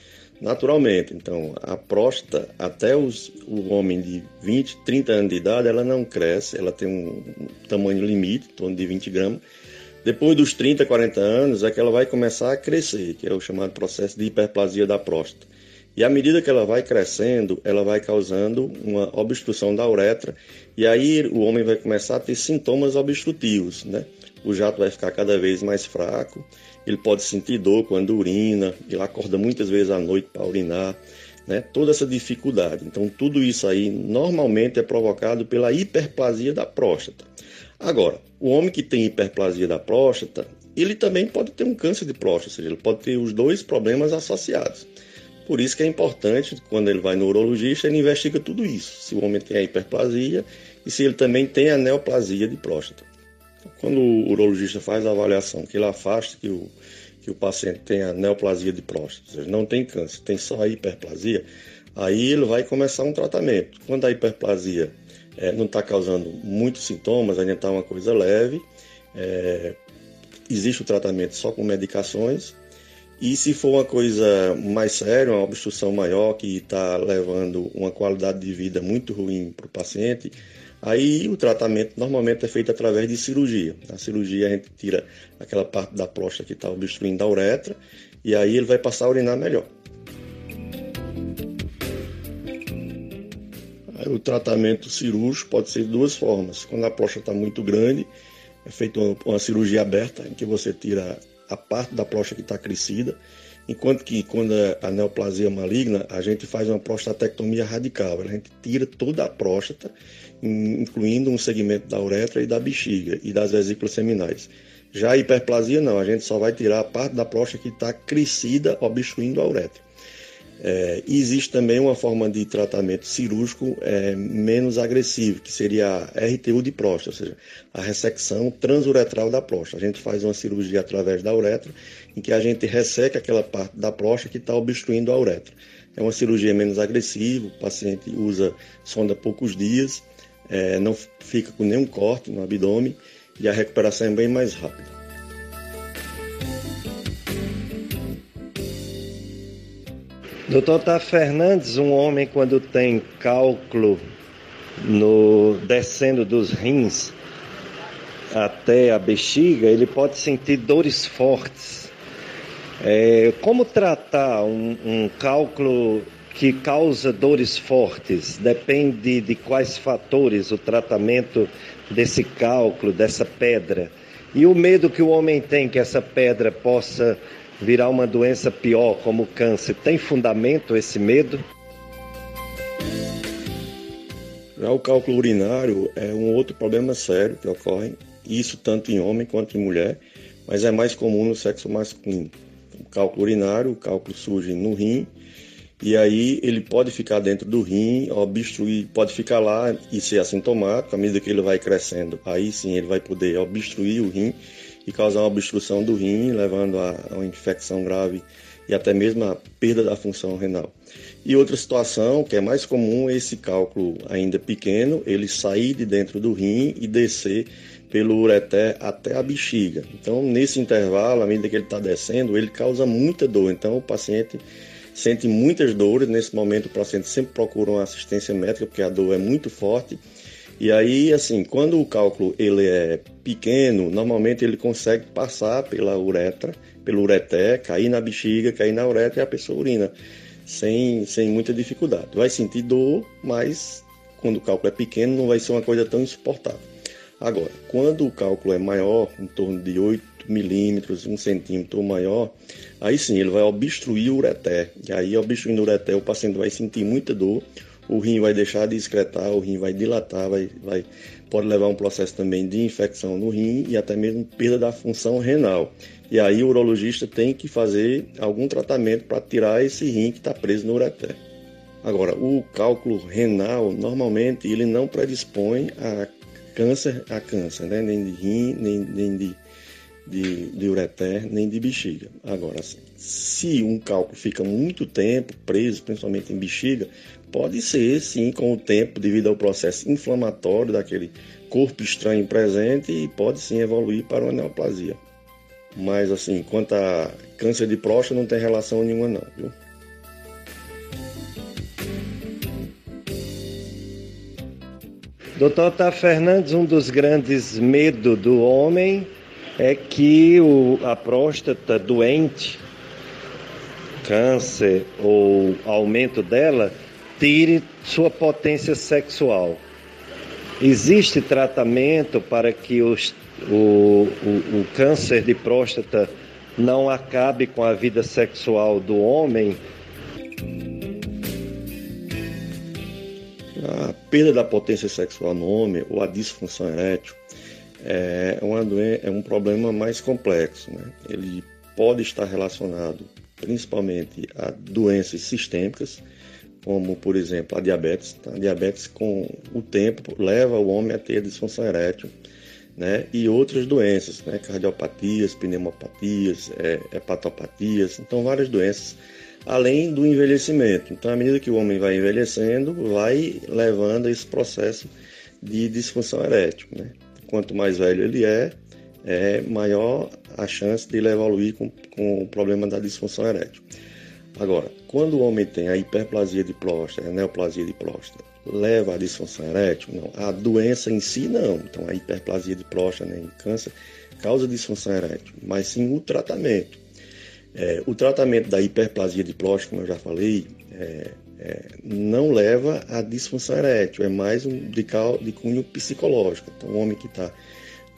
Speaker 3: naturalmente. Então, a próstata, até os, o homem de 20, 30 anos de idade, ela não cresce, ela tem um tamanho limite, em torno de 20 gramas, depois dos 30, 40 anos é que ela vai começar a crescer, que é o chamado processo de hiperplasia da próstata. E à medida que ela vai crescendo, ela vai causando uma obstrução da uretra, e aí o homem vai começar a ter sintomas obstrutivos, né? O jato vai ficar cada vez mais fraco, ele pode sentir dor quando urina, ele acorda muitas vezes à noite para urinar, né? Toda essa dificuldade. Então, tudo isso aí normalmente é provocado pela hiperplasia da próstata. Agora, o homem que tem hiperplasia da próstata, ele também pode ter um câncer de próstata, ou seja, ele pode ter os dois problemas associados. Por isso que é importante, quando ele vai no urologista, ele investiga tudo isso. Se o homem tem a hiperplasia e se ele também tem a neoplasia de próstata. Quando o urologista faz a avaliação, que ele afasta que o, que o paciente tem a neoplasia de próstata, ou seja, não tem câncer, tem só a hiperplasia, aí ele vai começar um tratamento. Quando a hiperplasia é, não está causando muitos sintomas, ainda está uma coisa leve. É, existe o tratamento só com medicações. E se for uma coisa mais séria, uma obstrução maior que está levando uma qualidade de vida muito ruim para o paciente, aí o tratamento normalmente é feito através de cirurgia. Na cirurgia a gente tira aquela parte da próstata que está obstruindo a uretra e aí ele vai passar a urinar melhor. O tratamento cirúrgico pode ser de duas formas. Quando a próstata está muito grande, é feita uma, uma, cirurgia aberta, em que você tira a parte da próstata que está crescida, enquanto que quando é a neoplasia maligna, a gente faz uma prostatectomia radical. A gente tira toda a próstata, incluindo um segmento da uretra e da bexiga e das vesículas seminais. Já a hiperplasia não, a gente só vai tirar a parte da próstata que está crescida, obstruindo a uretra. É, existe também uma forma de tratamento cirúrgico é, menos agressivo, que seria a RTU de próstata, ou seja, a ressecção transuretral da próstata. A gente faz uma cirurgia através da uretra, em que a gente resseca aquela parte da próstata que está obstruindo a uretra. É uma cirurgia menos agressiva, o paciente usa sonda poucos dias, é, não fica com nenhum corte no abdômen e a recuperação é bem mais rápida.
Speaker 1: Doutor Tá Fernandes, um homem quando tem cálculo no descendo dos rins até a bexiga, ele pode sentir dores fortes. É, como tratar um, um cálculo que causa dores fortes? Depende de quais fatores o tratamento desse cálculo, dessa pedra. E o medo que o homem tem que essa pedra possa virar uma doença pior, como o câncer, tem fundamento esse medo?
Speaker 3: Já o cálculo urinário é um outro problema sério que ocorre, isso tanto em homem quanto em mulher, mas é mais comum no sexo masculino. O cálculo urinário, o cálculo surge no rim, e aí ele pode ficar dentro do rim, obstruir, pode ficar lá e ser assintomático, à medida que ele vai crescendo, aí sim ele vai poder obstruir o rim e causar uma obstrução do rim, levando a, uma infecção grave e até mesmo a perda da função renal. E outra situação que é mais comum é esse cálculo ainda pequeno, ele sair de dentro do rim e descer pelo ureter até a bexiga. Então, nesse intervalo, à medida que ele está descendo, ele causa muita dor. Então, o paciente sente muitas dores. Nesse momento, o paciente sempre procura uma assistência médica, porque a dor é muito forte e aí, assim, quando o cálculo ele é pequeno, normalmente ele consegue passar pela uretra, pelo ureter, cair na bexiga, cair na uretra e a pessoa urina sem, sem muita dificuldade. Vai sentir dor, mas quando o cálculo é pequeno não vai ser uma coisa tão insuportável. Agora, quando o cálculo é maior, em torno de 8 5 milímetros, 1 centímetro ou maior, aí sim ele vai obstruir o ureter. E aí, obstruindo o ureter, o paciente vai sentir muita dor, o rim vai deixar de excretar, o rim vai dilatar, vai, vai, pode levar a um processo também de infecção no rim e até mesmo perda da função renal. E aí o urologista tem que fazer algum tratamento para tirar esse rim que está preso no ureter. Agora, o cálculo renal, normalmente, ele não predispõe a câncer, a câncer, né? nem de rim, nem, nem de, de, de ureter, nem de bexiga. Agora, se um cálculo fica muito tempo preso, principalmente em bexiga, pode ser, sim, com o tempo, devido ao processo inflamatório daquele corpo estranho presente, e pode sim evoluir para uma neoplasia. Mas, assim, quanto a câncer de próstata, não tem relação nenhuma, não, viu?
Speaker 1: Doutor Tá Fernandes, um dos grandes medos do homem é que o, a próstata doente, câncer ou aumento dela, tire sua potência sexual. Existe tratamento para que os, o, o, o câncer de próstata não acabe com a vida sexual do homem?
Speaker 3: A perda da potência sexual no homem ou a disfunção erétil é, uma doença, é um problema mais complexo. Né? Ele pode estar relacionado principalmente a doenças sistêmicas, como por exemplo a diabetes. Tá? A diabetes, com o tempo, leva o homem a ter disfunção erétil. Né? E outras doenças, né? cardiopatias, pneumopatias, é, hepatopatias, então várias doenças além do envelhecimento. Então, à medida que o homem vai envelhecendo, vai levando esse processo de disfunção erétil. Né? Quanto mais velho ele é, é maior a chance de ele evoluir com, com o problema da disfunção erétil. Agora, quando o homem tem a hiperplasia de próstata, a neoplasia de próstata, leva à disfunção erétil? Não. A doença em si, não. Então, a hiperplasia de próstata, nem né, câncer, causa disfunção erétil, mas sim o tratamento. É, o tratamento da hiperplasia de próstata, como eu já falei, é, é, não leva à disfunção erétil, é mais um de, de cunho psicológico. Então, o homem que está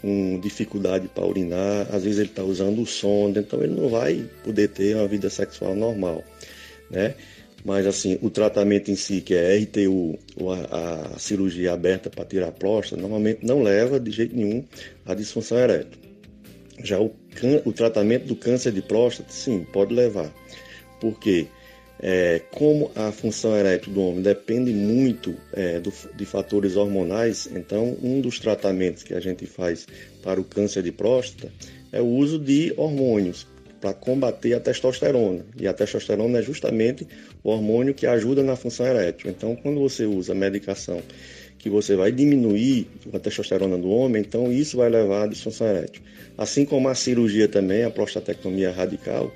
Speaker 3: com dificuldade para urinar, às vezes ele está usando o sonda, então ele não vai poder ter uma vida sexual normal, né? Mas assim, o tratamento em si, que é RTU, a, a cirurgia aberta para tirar a próstata, normalmente não leva de jeito nenhum à disfunção erétil. Já o, o tratamento do câncer de próstata, sim, pode levar. Porque é, como a função erétil do homem depende muito é, do, de fatores hormonais, então um dos tratamentos que a gente faz para o câncer de próstata é o uso de hormônios para combater a testosterona. E a testosterona é justamente o hormônio que ajuda na função erétil. Então, quando você usa medicação que você vai diminuir a testosterona do homem, então isso vai levar à disfunção erétil. Assim como a cirurgia também, a prostatectomia radical,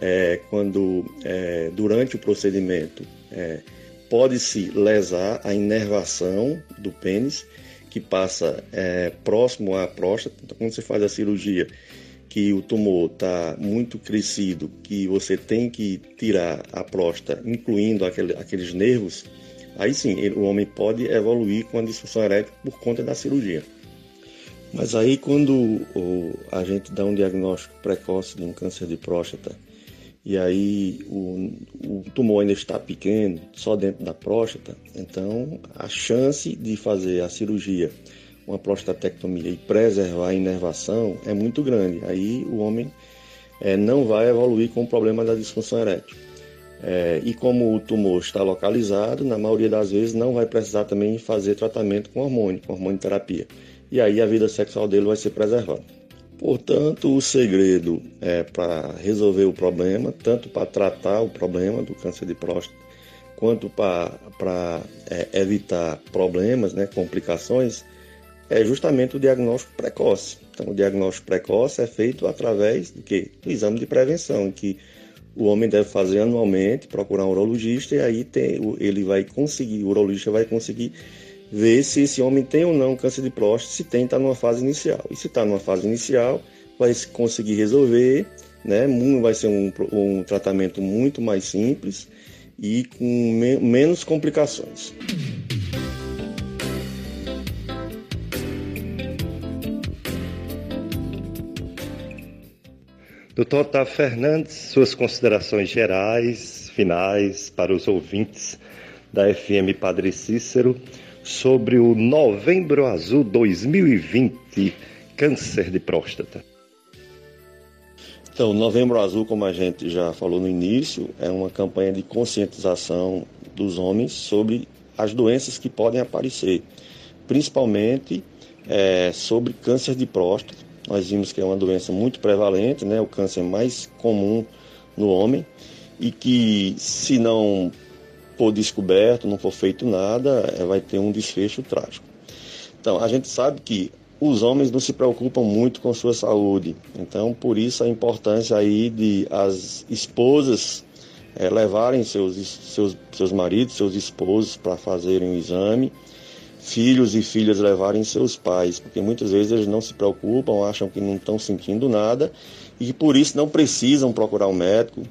Speaker 3: é, quando é, durante o procedimento é, pode-se lesar a inervação do pênis, que passa é, próximo à próstata. Então, quando você faz a cirurgia, que o tumor está muito crescido, que você tem que tirar a próstata, incluindo aquele, aqueles nervos Aí sim, ele, o homem pode evoluir com a disfunção erétil por conta da cirurgia. Mas aí quando o, a gente dá um diagnóstico precoce de um câncer de próstata e aí o, o tumor ainda está pequeno, só dentro da próstata, então a chance de fazer a cirurgia, uma prostatectomia e preservar a inervação é muito grande. Aí o homem é, não vai evoluir com o problema da disfunção erétil. É, e como o tumor está localizado, na maioria das vezes não vai precisar também fazer tratamento com hormônio, com hormônio terapia. E aí a vida sexual dele vai ser preservada. Portanto, o segredo é para resolver o problema, tanto para tratar o problema do câncer de próstata, quanto para é, evitar problemas, né, complicações, é justamente o diagnóstico precoce. Então, o diagnóstico precoce é feito através do, quê? do exame de prevenção, que o homem deve fazer anualmente, procurar um urologista e aí tem, ele vai conseguir, o urologista vai conseguir ver se esse homem tem ou não câncer de próstata, se tem, está numa fase inicial. E se está numa fase inicial, vai conseguir resolver, né? Vai ser um, um tratamento muito mais simples e com me menos complicações.
Speaker 1: Doutor Otávio Fernandes, suas considerações gerais, finais, para os ouvintes da FM Padre Cícero sobre o Novembro Azul 2020, câncer de próstata.
Speaker 3: Então, Novembro Azul, como a gente já falou no início, é uma campanha de conscientização dos homens sobre as doenças que podem aparecer, principalmente é, sobre câncer de próstata, nós vimos que é uma doença muito prevalente, né, o câncer mais comum no homem, e que se não for descoberto, não for feito nada, é, vai ter um desfecho trágico. Então, a gente sabe que os homens não se preocupam muito com sua saúde, então por isso a importância aí de as esposas é, levarem seus, seus, seus maridos, seus esposos para fazerem o exame filhos e filhas levarem seus pais, porque muitas vezes eles não se preocupam, acham que não estão sentindo nada e por isso não precisam procurar um médico,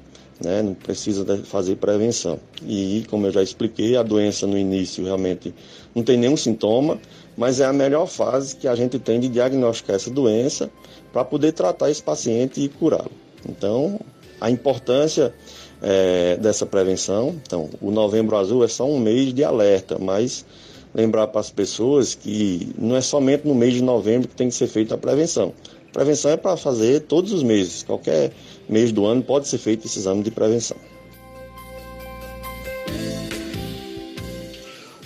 Speaker 3: né? não precisam fazer prevenção. E como eu já expliquei, a doença no início realmente não tem nenhum sintoma, mas é a melhor fase que a gente tem de diagnosticar essa doença para poder tratar esse paciente e curá-lo. Então, a importância é, dessa prevenção. Então, o Novembro Azul é só um mês de alerta, mas lembrar para as pessoas que não é somente no mês de novembro que tem que ser feita a prevenção. Prevenção é para fazer todos os meses, qualquer mês do ano pode ser feito esse exame de prevenção.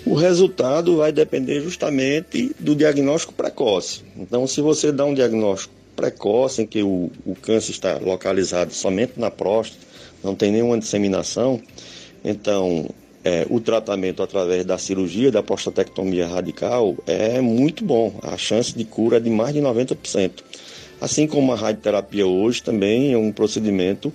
Speaker 3: O resultado vai depender justamente do diagnóstico precoce. Então, se você dá um diagnóstico precoce, em que o, o câncer está localizado somente na próstata, não tem nenhuma disseminação, então é, o tratamento através da cirurgia da prostatectomia radical é muito bom. A chance de cura é de mais de 90%. Assim como a radioterapia hoje também é um procedimento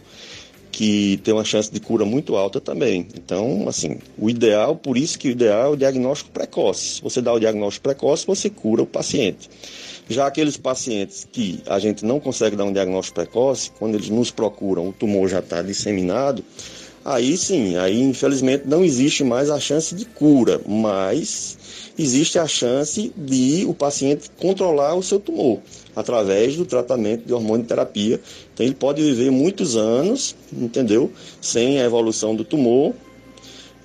Speaker 3: que tem uma chance de cura muito alta também. Então, assim, o ideal, por isso que o ideal é o diagnóstico precoce. Você dá o diagnóstico precoce, você cura o paciente. Já aqueles pacientes que a gente não consegue dar um diagnóstico precoce, quando eles nos procuram, o tumor já está disseminado, aí sim, aí infelizmente não existe mais a chance de cura, mas existe a chance de o paciente controlar o seu tumor através do tratamento de hormônio terapia. Então ele pode viver muitos anos, entendeu? Sem a evolução do tumor,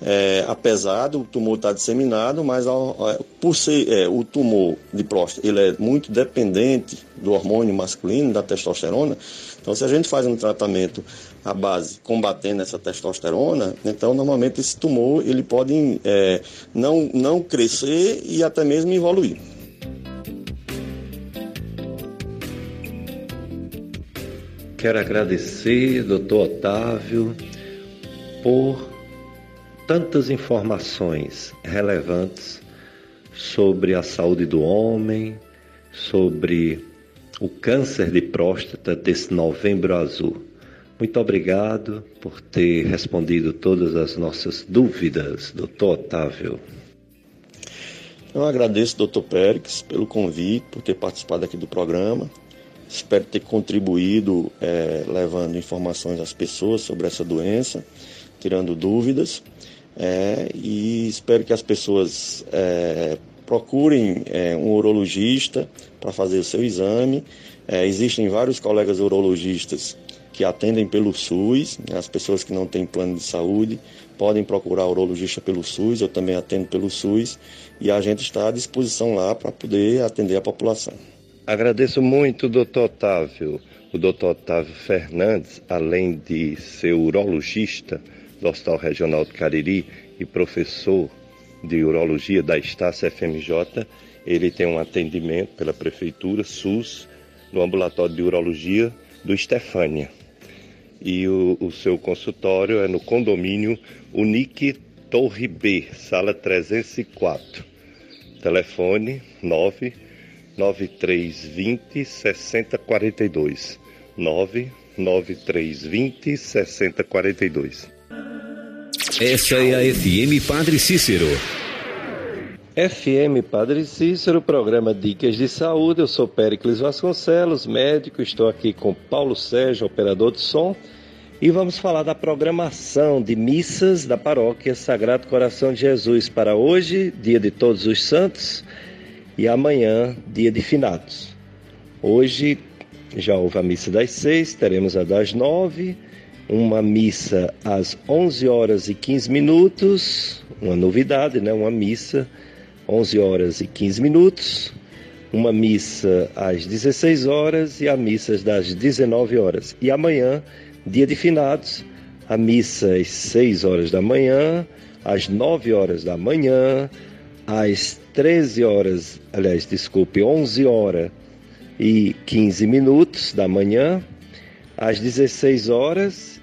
Speaker 3: é, apesar do tumor estar disseminado, mas ao, por ser é, o tumor de próstata, ele é muito dependente do hormônio masculino, da testosterona. Então, se a gente faz um tratamento à base combatendo essa testosterona, então normalmente esse tumor ele pode é, não, não crescer e até mesmo evoluir.
Speaker 1: Quero agradecer, doutor Otávio, por tantas informações relevantes sobre a saúde do homem, sobre o câncer de próstata desse novembro azul. Muito obrigado por ter respondido todas as nossas dúvidas, doutor Otávio.
Speaker 3: Eu agradeço, doutor Pérez, pelo convite, por ter participado aqui do programa. Espero ter contribuído é, levando informações às pessoas sobre essa doença, tirando dúvidas. É, e espero que as pessoas é, procurem um urologista para fazer o seu exame. Existem vários colegas urologistas que atendem pelo SUS, né, as pessoas que não têm plano de saúde podem procurar o urologista pelo SUS, eu também atendo pelo SUS e a gente está à disposição lá para poder atender a população.
Speaker 1: Agradeço muito, doutor Otávio. O doutor Otávio Fernandes, além de ser urologista do Hospital Regional do Cariri e professor de urologia da Estácia FMJ, ele tem um atendimento pela prefeitura SUS no ambulatório de urologia do Estefânia e o, o seu consultório é no condomínio Unique Torre B, sala 304. Telefone 99320 6042. 99320 6042.
Speaker 2: Essa é a FM Padre Cícero.
Speaker 1: FM Padre Cícero, programa Dicas de Saúde. Eu sou Péricles Vasconcelos, médico. Estou aqui com Paulo Sérgio, operador de som. E vamos falar da programação de missas da paróquia Sagrado Coração de Jesus para hoje, dia de Todos os Santos, e amanhã, dia de Finados. Hoje, já houve a missa das seis, teremos a das nove, uma missa às onze horas e quinze minutos, uma novidade, né? Uma missa 11 horas e 15 minutos, uma missa às 16 horas e a missa das 19 horas. E amanhã, dia de finados, a missa às 6 horas da manhã, às 9 horas da manhã, às 13 horas, aliás, desculpe, 11 horas e 15 minutos da manhã, às 16 horas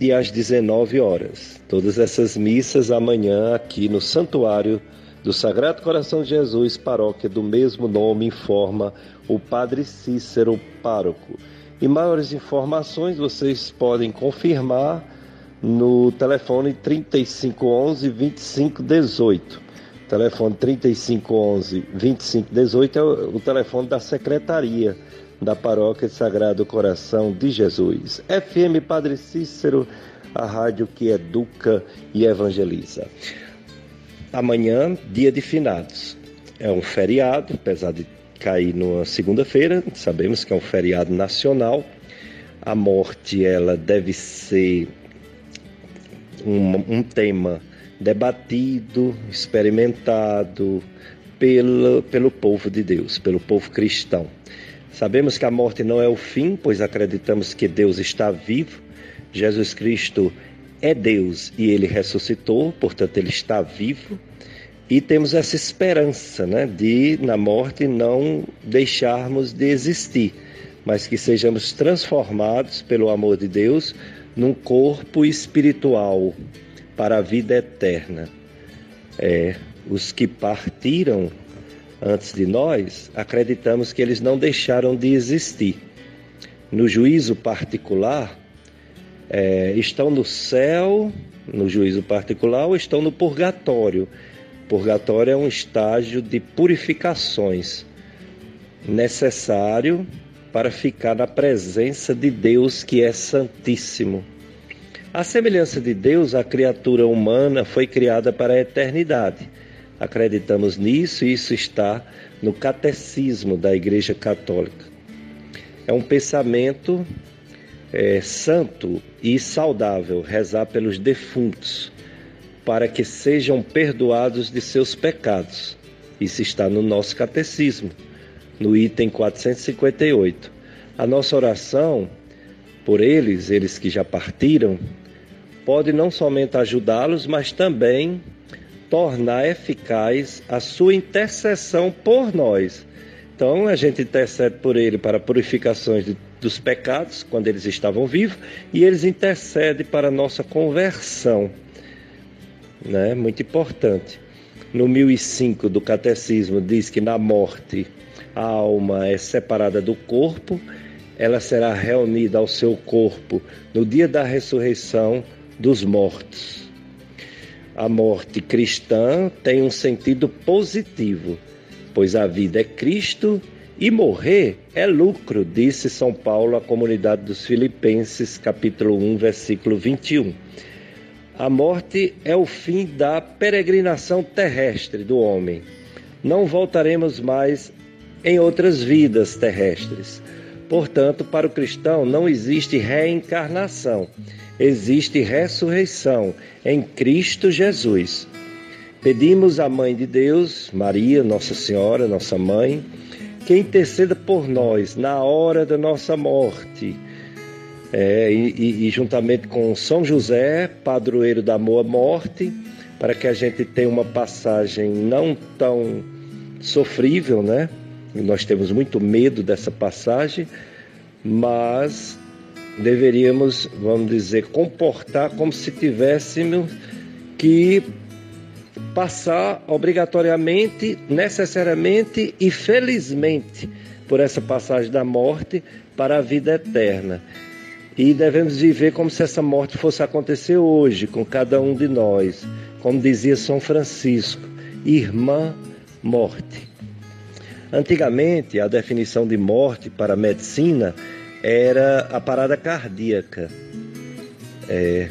Speaker 1: e às 19 horas. Todas essas missas amanhã aqui no Santuário do Sagrado Coração de Jesus, paróquia do mesmo nome, informa o Padre Cícero, pároco. E maiores informações vocês podem confirmar no telefone 3511 2518. Telefone 3511 2518 é o telefone da secretaria da Paróquia de Sagrado Coração de Jesus. FM Padre Cícero, a rádio que educa e evangeliza. Amanhã, dia de finados. É um feriado, apesar de cair numa segunda-feira, sabemos que é um feriado nacional. A morte ela deve ser um, um tema debatido, experimentado pelo, pelo povo de Deus, pelo povo cristão. Sabemos que a morte não é o fim, pois acreditamos que Deus está vivo. Jesus Cristo é Deus e ele ressuscitou, portanto, ele está vivo. E temos essa esperança né, de, na morte, não deixarmos de existir, mas que sejamos transformados pelo amor de Deus num corpo espiritual para a vida eterna. É, os que partiram antes de nós, acreditamos que eles não deixaram de existir. No juízo particular, é, estão no céu, no juízo particular, ou estão no purgatório. Purgatório é um estágio de purificações necessário para ficar na presença de Deus que é santíssimo. A semelhança de Deus, a criatura humana foi criada para a eternidade. Acreditamos nisso e isso está no catecismo da Igreja Católica. É um pensamento é, santo e saudável rezar pelos defuntos, para que sejam perdoados de seus pecados. Isso está no nosso catecismo, no item 458. A nossa oração por eles, eles que já partiram, pode não somente ajudá-los, mas também tornar eficaz a sua intercessão por nós. Então a gente intercede por ele para purificações de dos pecados quando eles estavam vivos e eles intercedem para a nossa conversão. Né? Muito importante. No 1005 do Catecismo diz que na morte a alma é separada do corpo, ela será reunida ao seu corpo no dia da ressurreição dos mortos. A morte cristã tem um sentido positivo, pois a vida é Cristo e morrer é lucro, disse São Paulo à comunidade dos Filipenses, capítulo 1, versículo 21. A morte é o fim da peregrinação terrestre do homem. Não voltaremos mais em outras vidas terrestres. Portanto, para o cristão não existe reencarnação, existe ressurreição em Cristo Jesus. Pedimos à Mãe de Deus, Maria, Nossa Senhora, nossa mãe, que interceda por nós na hora da nossa morte. É, e, e, juntamente com São José, padroeiro da boa morte, para que a gente tenha uma passagem não tão sofrível, né? Nós temos muito medo dessa passagem, mas deveríamos, vamos dizer, comportar como se tivéssemos que passar obrigatoriamente, necessariamente e felizmente por essa passagem da morte para a vida eterna. E devemos viver como se essa morte fosse acontecer hoje com cada um de nós. Como dizia São Francisco, irmã morte. Antigamente, a definição de morte para a medicina era a parada cardíaca. É,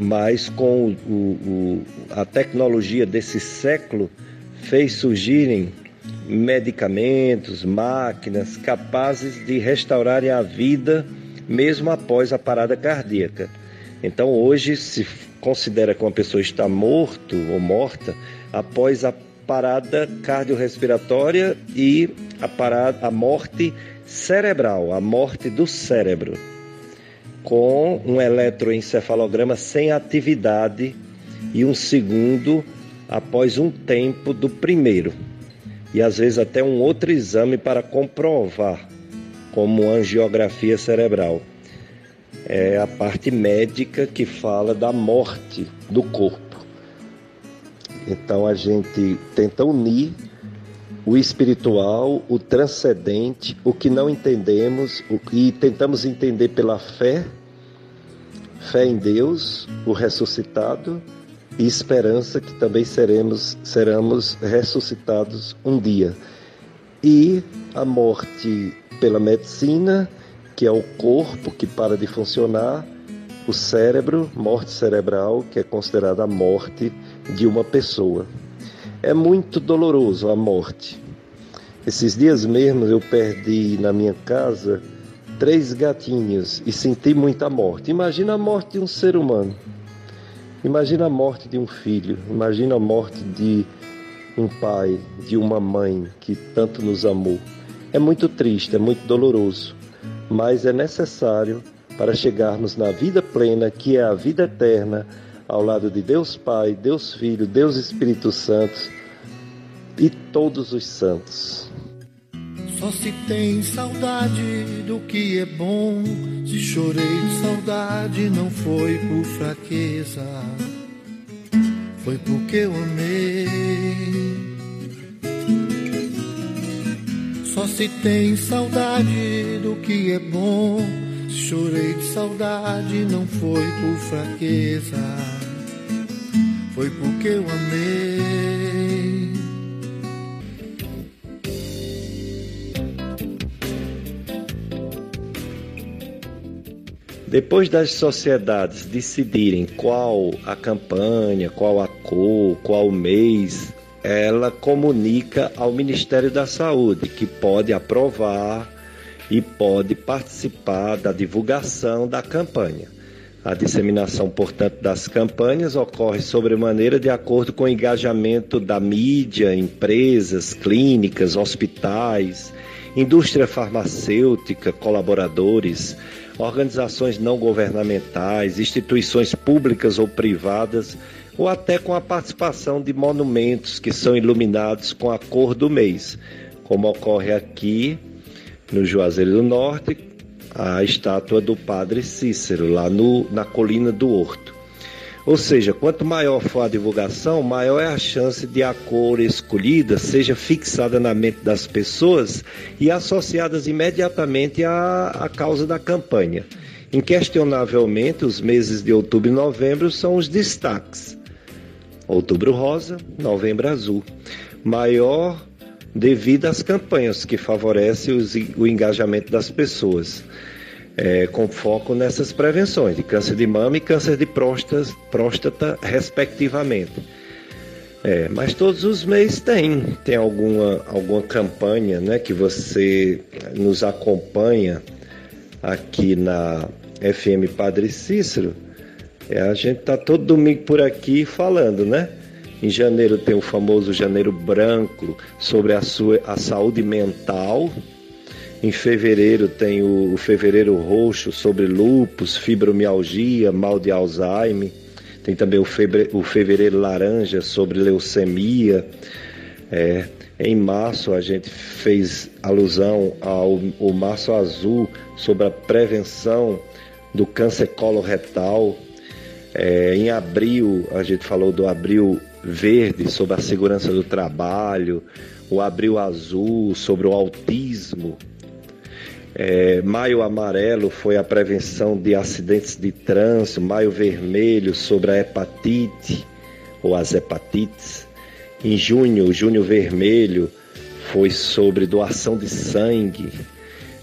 Speaker 1: mas com o, o, a tecnologia desse século fez surgirem medicamentos, máquinas capazes de restaurarem a vida mesmo após a parada cardíaca. Então hoje se considera que uma pessoa está morto ou morta após a parada cardiorrespiratória e a, parada, a morte cerebral, a morte do cérebro, com um eletroencefalograma sem atividade e um segundo após um tempo do primeiro. E às vezes até um outro exame para comprovar, como angiografia cerebral. É a parte médica que fala da morte do corpo. Então a gente tenta unir o espiritual, o transcendente, o que não entendemos o, e tentamos entender pela fé, fé em Deus, o ressuscitado e esperança que também seremos seremos ressuscitados um dia. E a morte pela medicina, que é o corpo que para de funcionar, o cérebro, morte cerebral, que é considerada a morte de uma pessoa. É muito doloroso a morte. Esses dias mesmo eu perdi na minha casa três gatinhos e senti muita morte. Imagina a morte de um ser humano. Imagina a morte de um filho. Imagina a morte de um pai, de uma mãe que tanto nos amou. É muito triste, é muito doloroso, mas é necessário para chegarmos na vida plena, que é a vida eterna, ao lado de Deus Pai, Deus Filho, Deus Espírito Santo e todos os santos.
Speaker 4: Só se tem saudade do que é bom. Se chorei de saudade, não foi por fraqueza, foi porque eu amei. Só se tem saudade do que é bom. Se chorei de saudade, não foi por fraqueza foi porque eu amei.
Speaker 1: Depois das sociedades decidirem qual a campanha, qual a cor, qual o mês, ela comunica ao Ministério da Saúde, que pode aprovar e pode participar da divulgação da campanha. A disseminação, portanto, das campanhas ocorre sobremaneira de acordo com o engajamento da mídia, empresas, clínicas, hospitais, indústria farmacêutica, colaboradores, organizações não governamentais, instituições públicas ou privadas, ou até com a participação de monumentos que são iluminados com a cor do mês, como ocorre aqui no Juazeiro do Norte, a estátua do padre Cícero, lá no, na colina do Horto. Ou seja, quanto maior for a divulgação, maior é a chance de a cor escolhida seja fixada na mente das pessoas e associadas imediatamente à, à causa da campanha. Inquestionavelmente, os meses de outubro e novembro são os destaques. Outubro rosa, novembro azul. Maior devido às campanhas que favorecem os, o engajamento das pessoas, é, com foco nessas prevenções de câncer de mama e câncer de próstata, próstata respectivamente. É, mas todos os meses tem, tem alguma, alguma campanha né, que você nos acompanha aqui na FM Padre Cícero. É, a gente tá todo domingo por aqui falando, né? Em janeiro tem o famoso janeiro branco sobre a sua a saúde mental. Em fevereiro tem o, o fevereiro roxo sobre lúpus, fibromialgia, mal de Alzheimer. Tem também o, febre, o fevereiro laranja sobre leucemia. É, em março a gente fez alusão ao, ao março azul sobre a prevenção do câncer coloretal. É, em abril a gente falou do abril verde sobre a segurança do trabalho, o abril azul sobre o autismo. É, maio amarelo foi a prevenção de acidentes de trânsito, maio vermelho sobre a hepatite ou as hepatites. Em junho, junho vermelho foi sobre doação de sangue.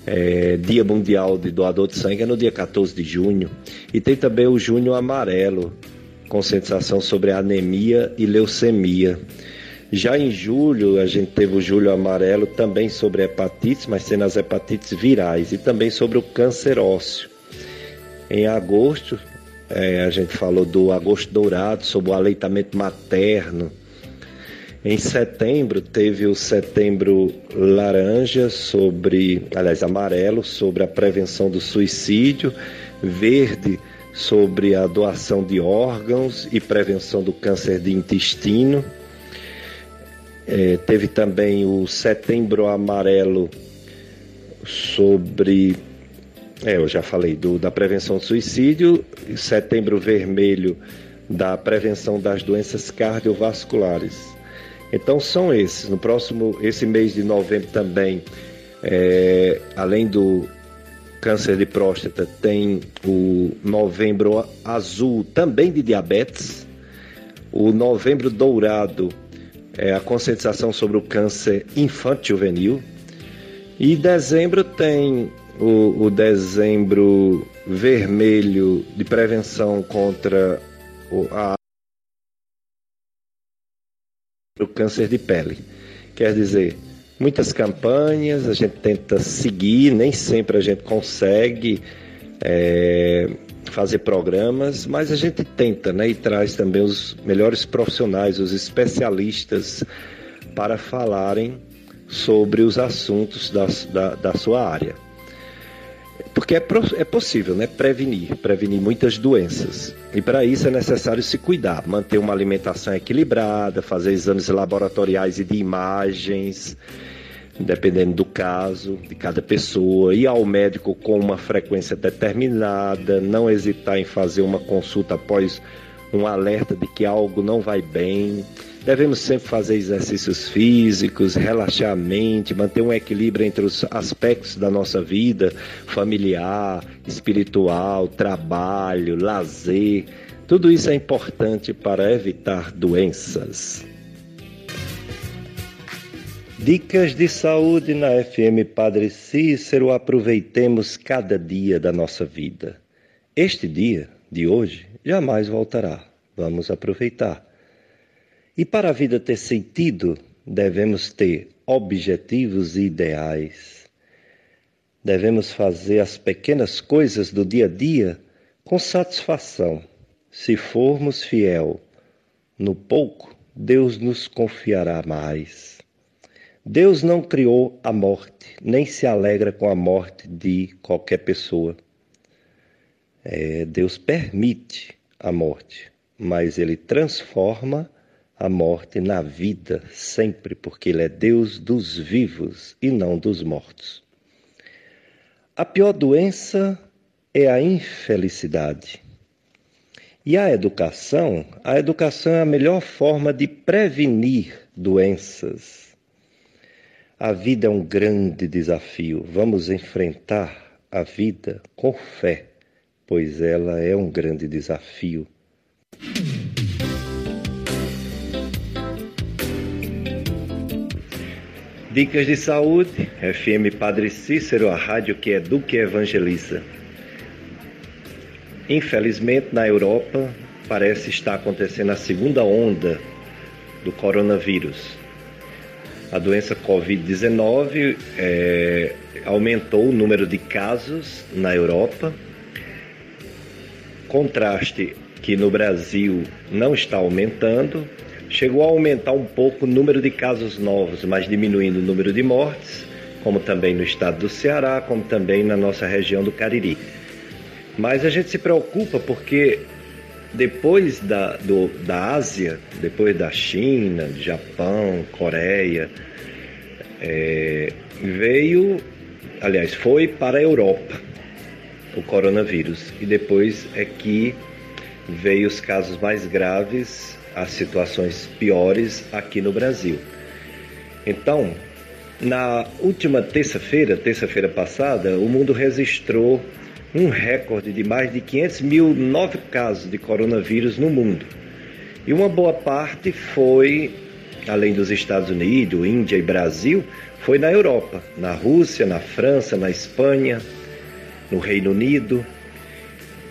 Speaker 1: É, dia Mundial de Doador de Sangue é no dia 14 de junho. E tem também o junho amarelo, conscientização sobre anemia e leucemia. Já em julho, a gente teve o julho amarelo também sobre hepatites, mas sendo as hepatites virais e também sobre o câncer ósseo. Em agosto, é, a gente falou do agosto dourado, sobre o aleitamento materno. Em setembro, teve o setembro laranja, sobre, aliás, amarelo, sobre a prevenção do suicídio, verde, sobre a doação de órgãos e prevenção do câncer de intestino. É, teve também o Setembro Amarelo sobre. É, eu já falei do, da prevenção do suicídio, Setembro Vermelho da prevenção das doenças cardiovasculares. Então são esses. No próximo, esse mês de novembro também, é, além do câncer de próstata, tem o novembro azul também de diabetes, o novembro dourado é a conscientização sobre o câncer infantil juvenil. E dezembro tem o, o dezembro vermelho de prevenção contra o, a, o câncer de pele. Quer dizer, muitas campanhas, a gente tenta seguir, nem sempre a gente consegue. É, fazer programas, mas a gente tenta, né? E traz também os melhores profissionais, os especialistas, para falarem sobre os assuntos da, da, da sua área. Porque é, é possível, né? Prevenir, prevenir muitas doenças. E para isso é necessário se cuidar, manter uma alimentação equilibrada, fazer exames laboratoriais e de imagens dependendo do caso de cada pessoa, ir ao médico com uma frequência determinada, não hesitar em fazer uma consulta após um alerta de que algo não vai bem. Devemos sempre fazer exercícios físicos, relaxar a mente, manter um equilíbrio entre os aspectos da nossa vida familiar, espiritual, trabalho, lazer. Tudo isso é importante para evitar doenças. Dicas de saúde na FM Padre Cícero. Aproveitemos cada dia da nossa vida. Este dia de hoje jamais voltará. Vamos aproveitar. E para a vida ter sentido, devemos ter objetivos e ideais. Devemos fazer as pequenas coisas do dia a dia com satisfação. Se formos fiel no pouco, Deus nos confiará mais. Deus não criou a morte, nem se alegra com a morte de qualquer pessoa. É, Deus permite a morte, mas Ele transforma a morte na vida sempre, porque Ele é Deus dos vivos e não dos mortos. A pior doença é a infelicidade. E a educação, a educação é a melhor forma de prevenir doenças a vida é um grande desafio. Vamos enfrentar a vida com fé, pois ela é um grande desafio. Dicas de saúde, FM Padre Cícero, a rádio que educa e evangeliza. Infelizmente, na Europa, parece estar acontecendo a segunda onda do coronavírus a doença Covid-19 é, aumentou o número de casos na Europa. Contraste que no Brasil não está aumentando, chegou a aumentar um pouco o número de casos novos, mas diminuindo o número de mortes, como também no estado do Ceará, como também na nossa região do Cariri. Mas a gente se preocupa porque depois da, do, da Ásia, depois da China, Japão, Coreia, é, veio, aliás, foi para a Europa o coronavírus e depois é que veio os casos mais graves, as situações piores aqui no Brasil. Então, na última terça-feira, terça-feira passada, o mundo registrou um recorde de mais de 500 mil novos casos de coronavírus no mundo. E uma boa parte foi, além dos Estados Unidos, Índia e Brasil, foi na Europa, na Rússia, na França, na Espanha, no Reino Unido.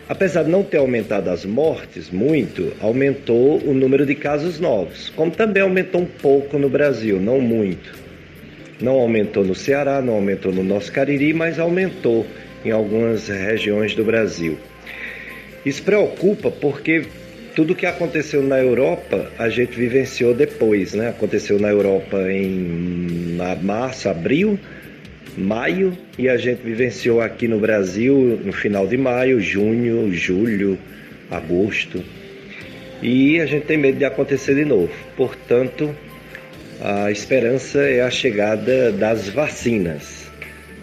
Speaker 1: Apesar de não ter aumentado as mortes muito, aumentou o número de casos novos, como também aumentou um pouco no Brasil, não muito. Não aumentou no Ceará, não aumentou no nosso Cariri, mas aumentou em algumas regiões do Brasil. Isso preocupa porque tudo que aconteceu na Europa a gente vivenciou depois, né? Aconteceu na Europa em março, abril, maio e a gente vivenciou aqui no Brasil no final de maio, junho, julho, agosto. E a gente tem medo de acontecer de novo. Portanto, a esperança é a chegada das vacinas.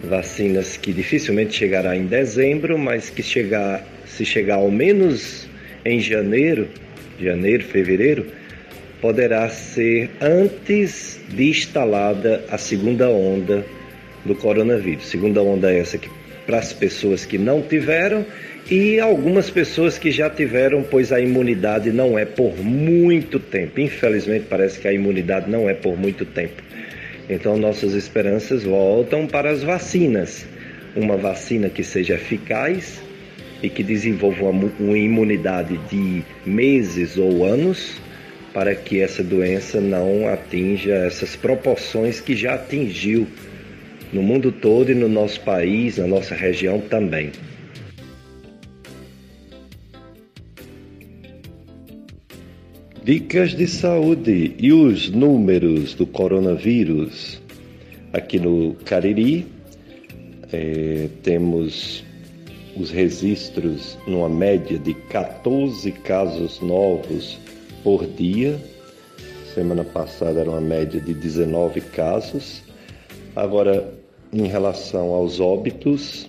Speaker 1: Vacinas que dificilmente chegará em dezembro, mas que chegar, se chegar ao menos em janeiro, janeiro, fevereiro, poderá ser antes de instalada a segunda onda do coronavírus. Segunda onda é essa que para as pessoas que não tiveram e algumas pessoas que já tiveram, pois a imunidade não é por muito tempo. Infelizmente parece que a imunidade não é por muito tempo. Então nossas esperanças voltam para as vacinas. Uma vacina que seja eficaz e que desenvolva uma, uma imunidade de meses ou anos para que essa doença não atinja essas proporções que já atingiu no mundo todo e no nosso país, na nossa região também. Dicas de saúde e os números do coronavírus. Aqui no Cariri, é, temos os registros numa média de 14 casos novos por dia. Semana passada era uma média de 19 casos. Agora, em relação aos óbitos,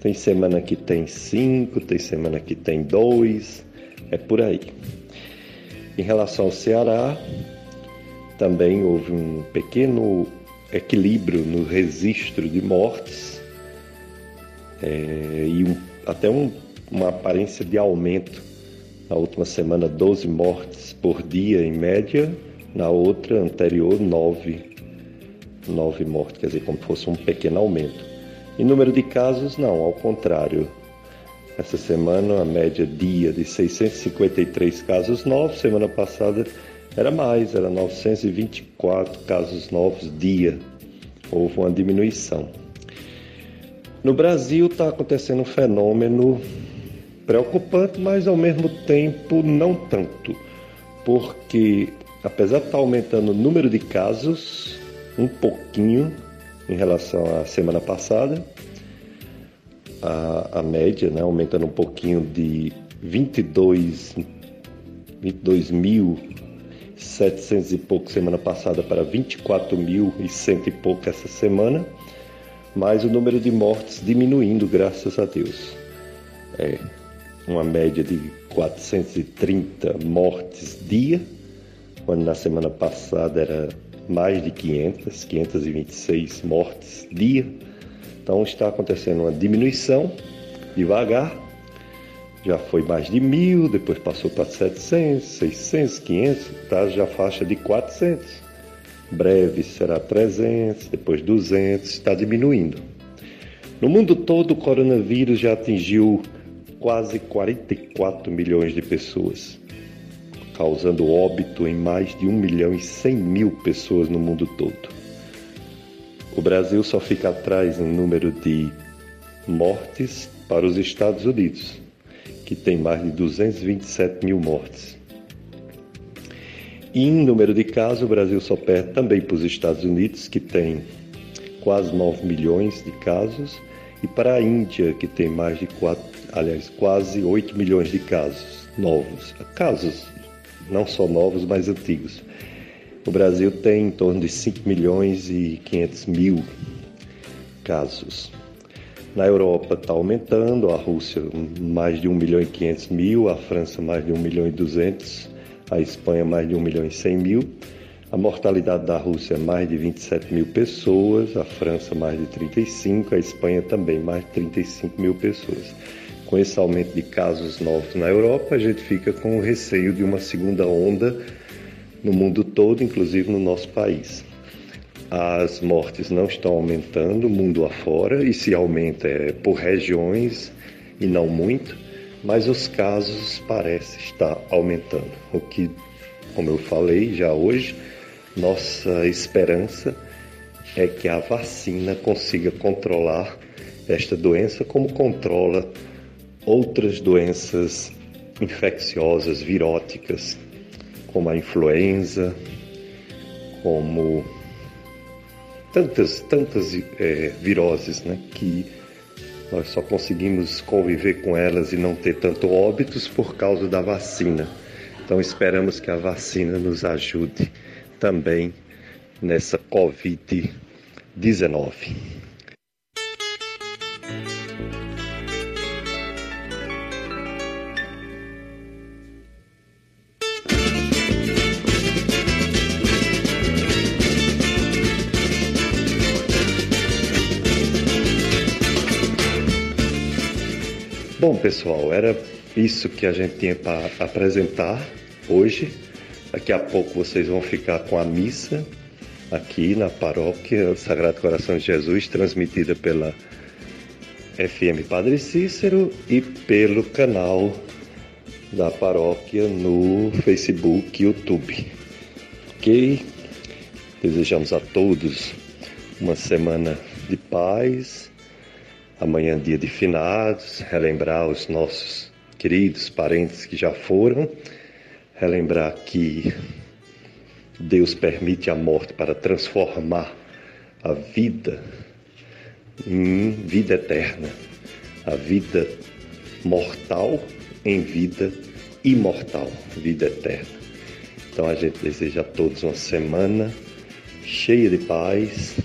Speaker 1: tem semana que tem cinco, tem semana que tem dois, é por aí. Em relação ao Ceará, também houve um pequeno equilíbrio no registro de mortes é, e um, até um, uma aparência de aumento. Na última semana, 12 mortes por dia em média, na outra anterior, 9 nove mortes, quer dizer, como se fosse um pequeno aumento. Em número de casos, não, ao contrário. Essa semana, a média dia de 653 casos novos, semana passada era mais, era 924 casos novos dia. Houve uma diminuição. No Brasil está acontecendo um fenômeno preocupante, mas ao mesmo tempo não tanto, porque apesar de estar tá aumentando o número de casos, um pouquinho em relação à semana passada. A, a média, né, aumentando um pouquinho de 22, 22 mil 700 e pouco semana passada para 24 mil e cento e pouco essa semana, mas o número de mortes diminuindo, graças a Deus. É uma média de 430 mortes dia, quando na semana passada era mais de 500, 526 mortes dia. Então está acontecendo uma diminuição devagar. Já foi mais de mil, depois passou para 700, 600, 500, está já faixa de 400. Breve será 300, depois 200, está diminuindo. No mundo todo, o coronavírus já atingiu quase 44 milhões de pessoas causando óbito em mais de 1 milhão e 100 mil pessoas no mundo todo. O Brasil só fica atrás em número de mortes para os Estados Unidos, que tem mais de 227 mil mortes. E em número de casos, o Brasil só perde também para os Estados Unidos, que tem quase 9 milhões de casos, e para a Índia, que tem mais de 4, aliás, quase 8 milhões de casos novos. Casos não só novos, mas antigos. O Brasil tem em torno de 5 milhões e 500 mil casos. Na Europa está aumentando, a Rússia mais de 1 milhão e 500 mil, a França mais de 1 milhão e 200, a Espanha mais de 1 milhão e 100 mil. A mortalidade da Rússia é mais de 27 mil pessoas, a França mais de 35, a Espanha também mais de 35 mil pessoas com esse aumento de casos novos na Europa, a gente fica com o receio de uma segunda onda no mundo todo, inclusive no nosso país. As mortes não estão aumentando mundo afora, e se aumenta é por regiões e não muito. mas os casos parecem estar aumentando. O que, como eu falei já hoje, nossa esperança é que a vacina consiga controlar esta doença como controla outras doenças infecciosas, viróticas, como a influenza, como tantas, tantas é, viroses, né, que nós só conseguimos conviver com elas e não ter tanto óbitos por causa da vacina. Então esperamos que a vacina nos ajude também nessa Covid-19. Bom, pessoal, era isso que a gente tinha para apresentar hoje. Daqui a pouco vocês vão ficar com a missa aqui na paróquia Sagrado Coração de Jesus, transmitida pela FM Padre Cícero e pelo canal da paróquia no Facebook e YouTube. Ok? Desejamos a todos uma semana de paz Amanhã, dia de finados, relembrar os nossos queridos parentes que já foram, relembrar que Deus permite a morte para transformar a vida em vida eterna, a vida mortal em vida imortal, vida eterna. Então a gente deseja a todos uma semana cheia de paz,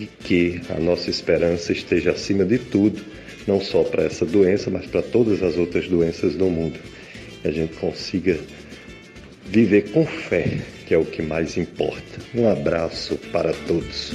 Speaker 1: e que a nossa esperança esteja acima de tudo, não só para essa doença, mas para todas as outras doenças do mundo. Que a gente consiga viver com fé, que é o que mais importa. Um abraço para todos.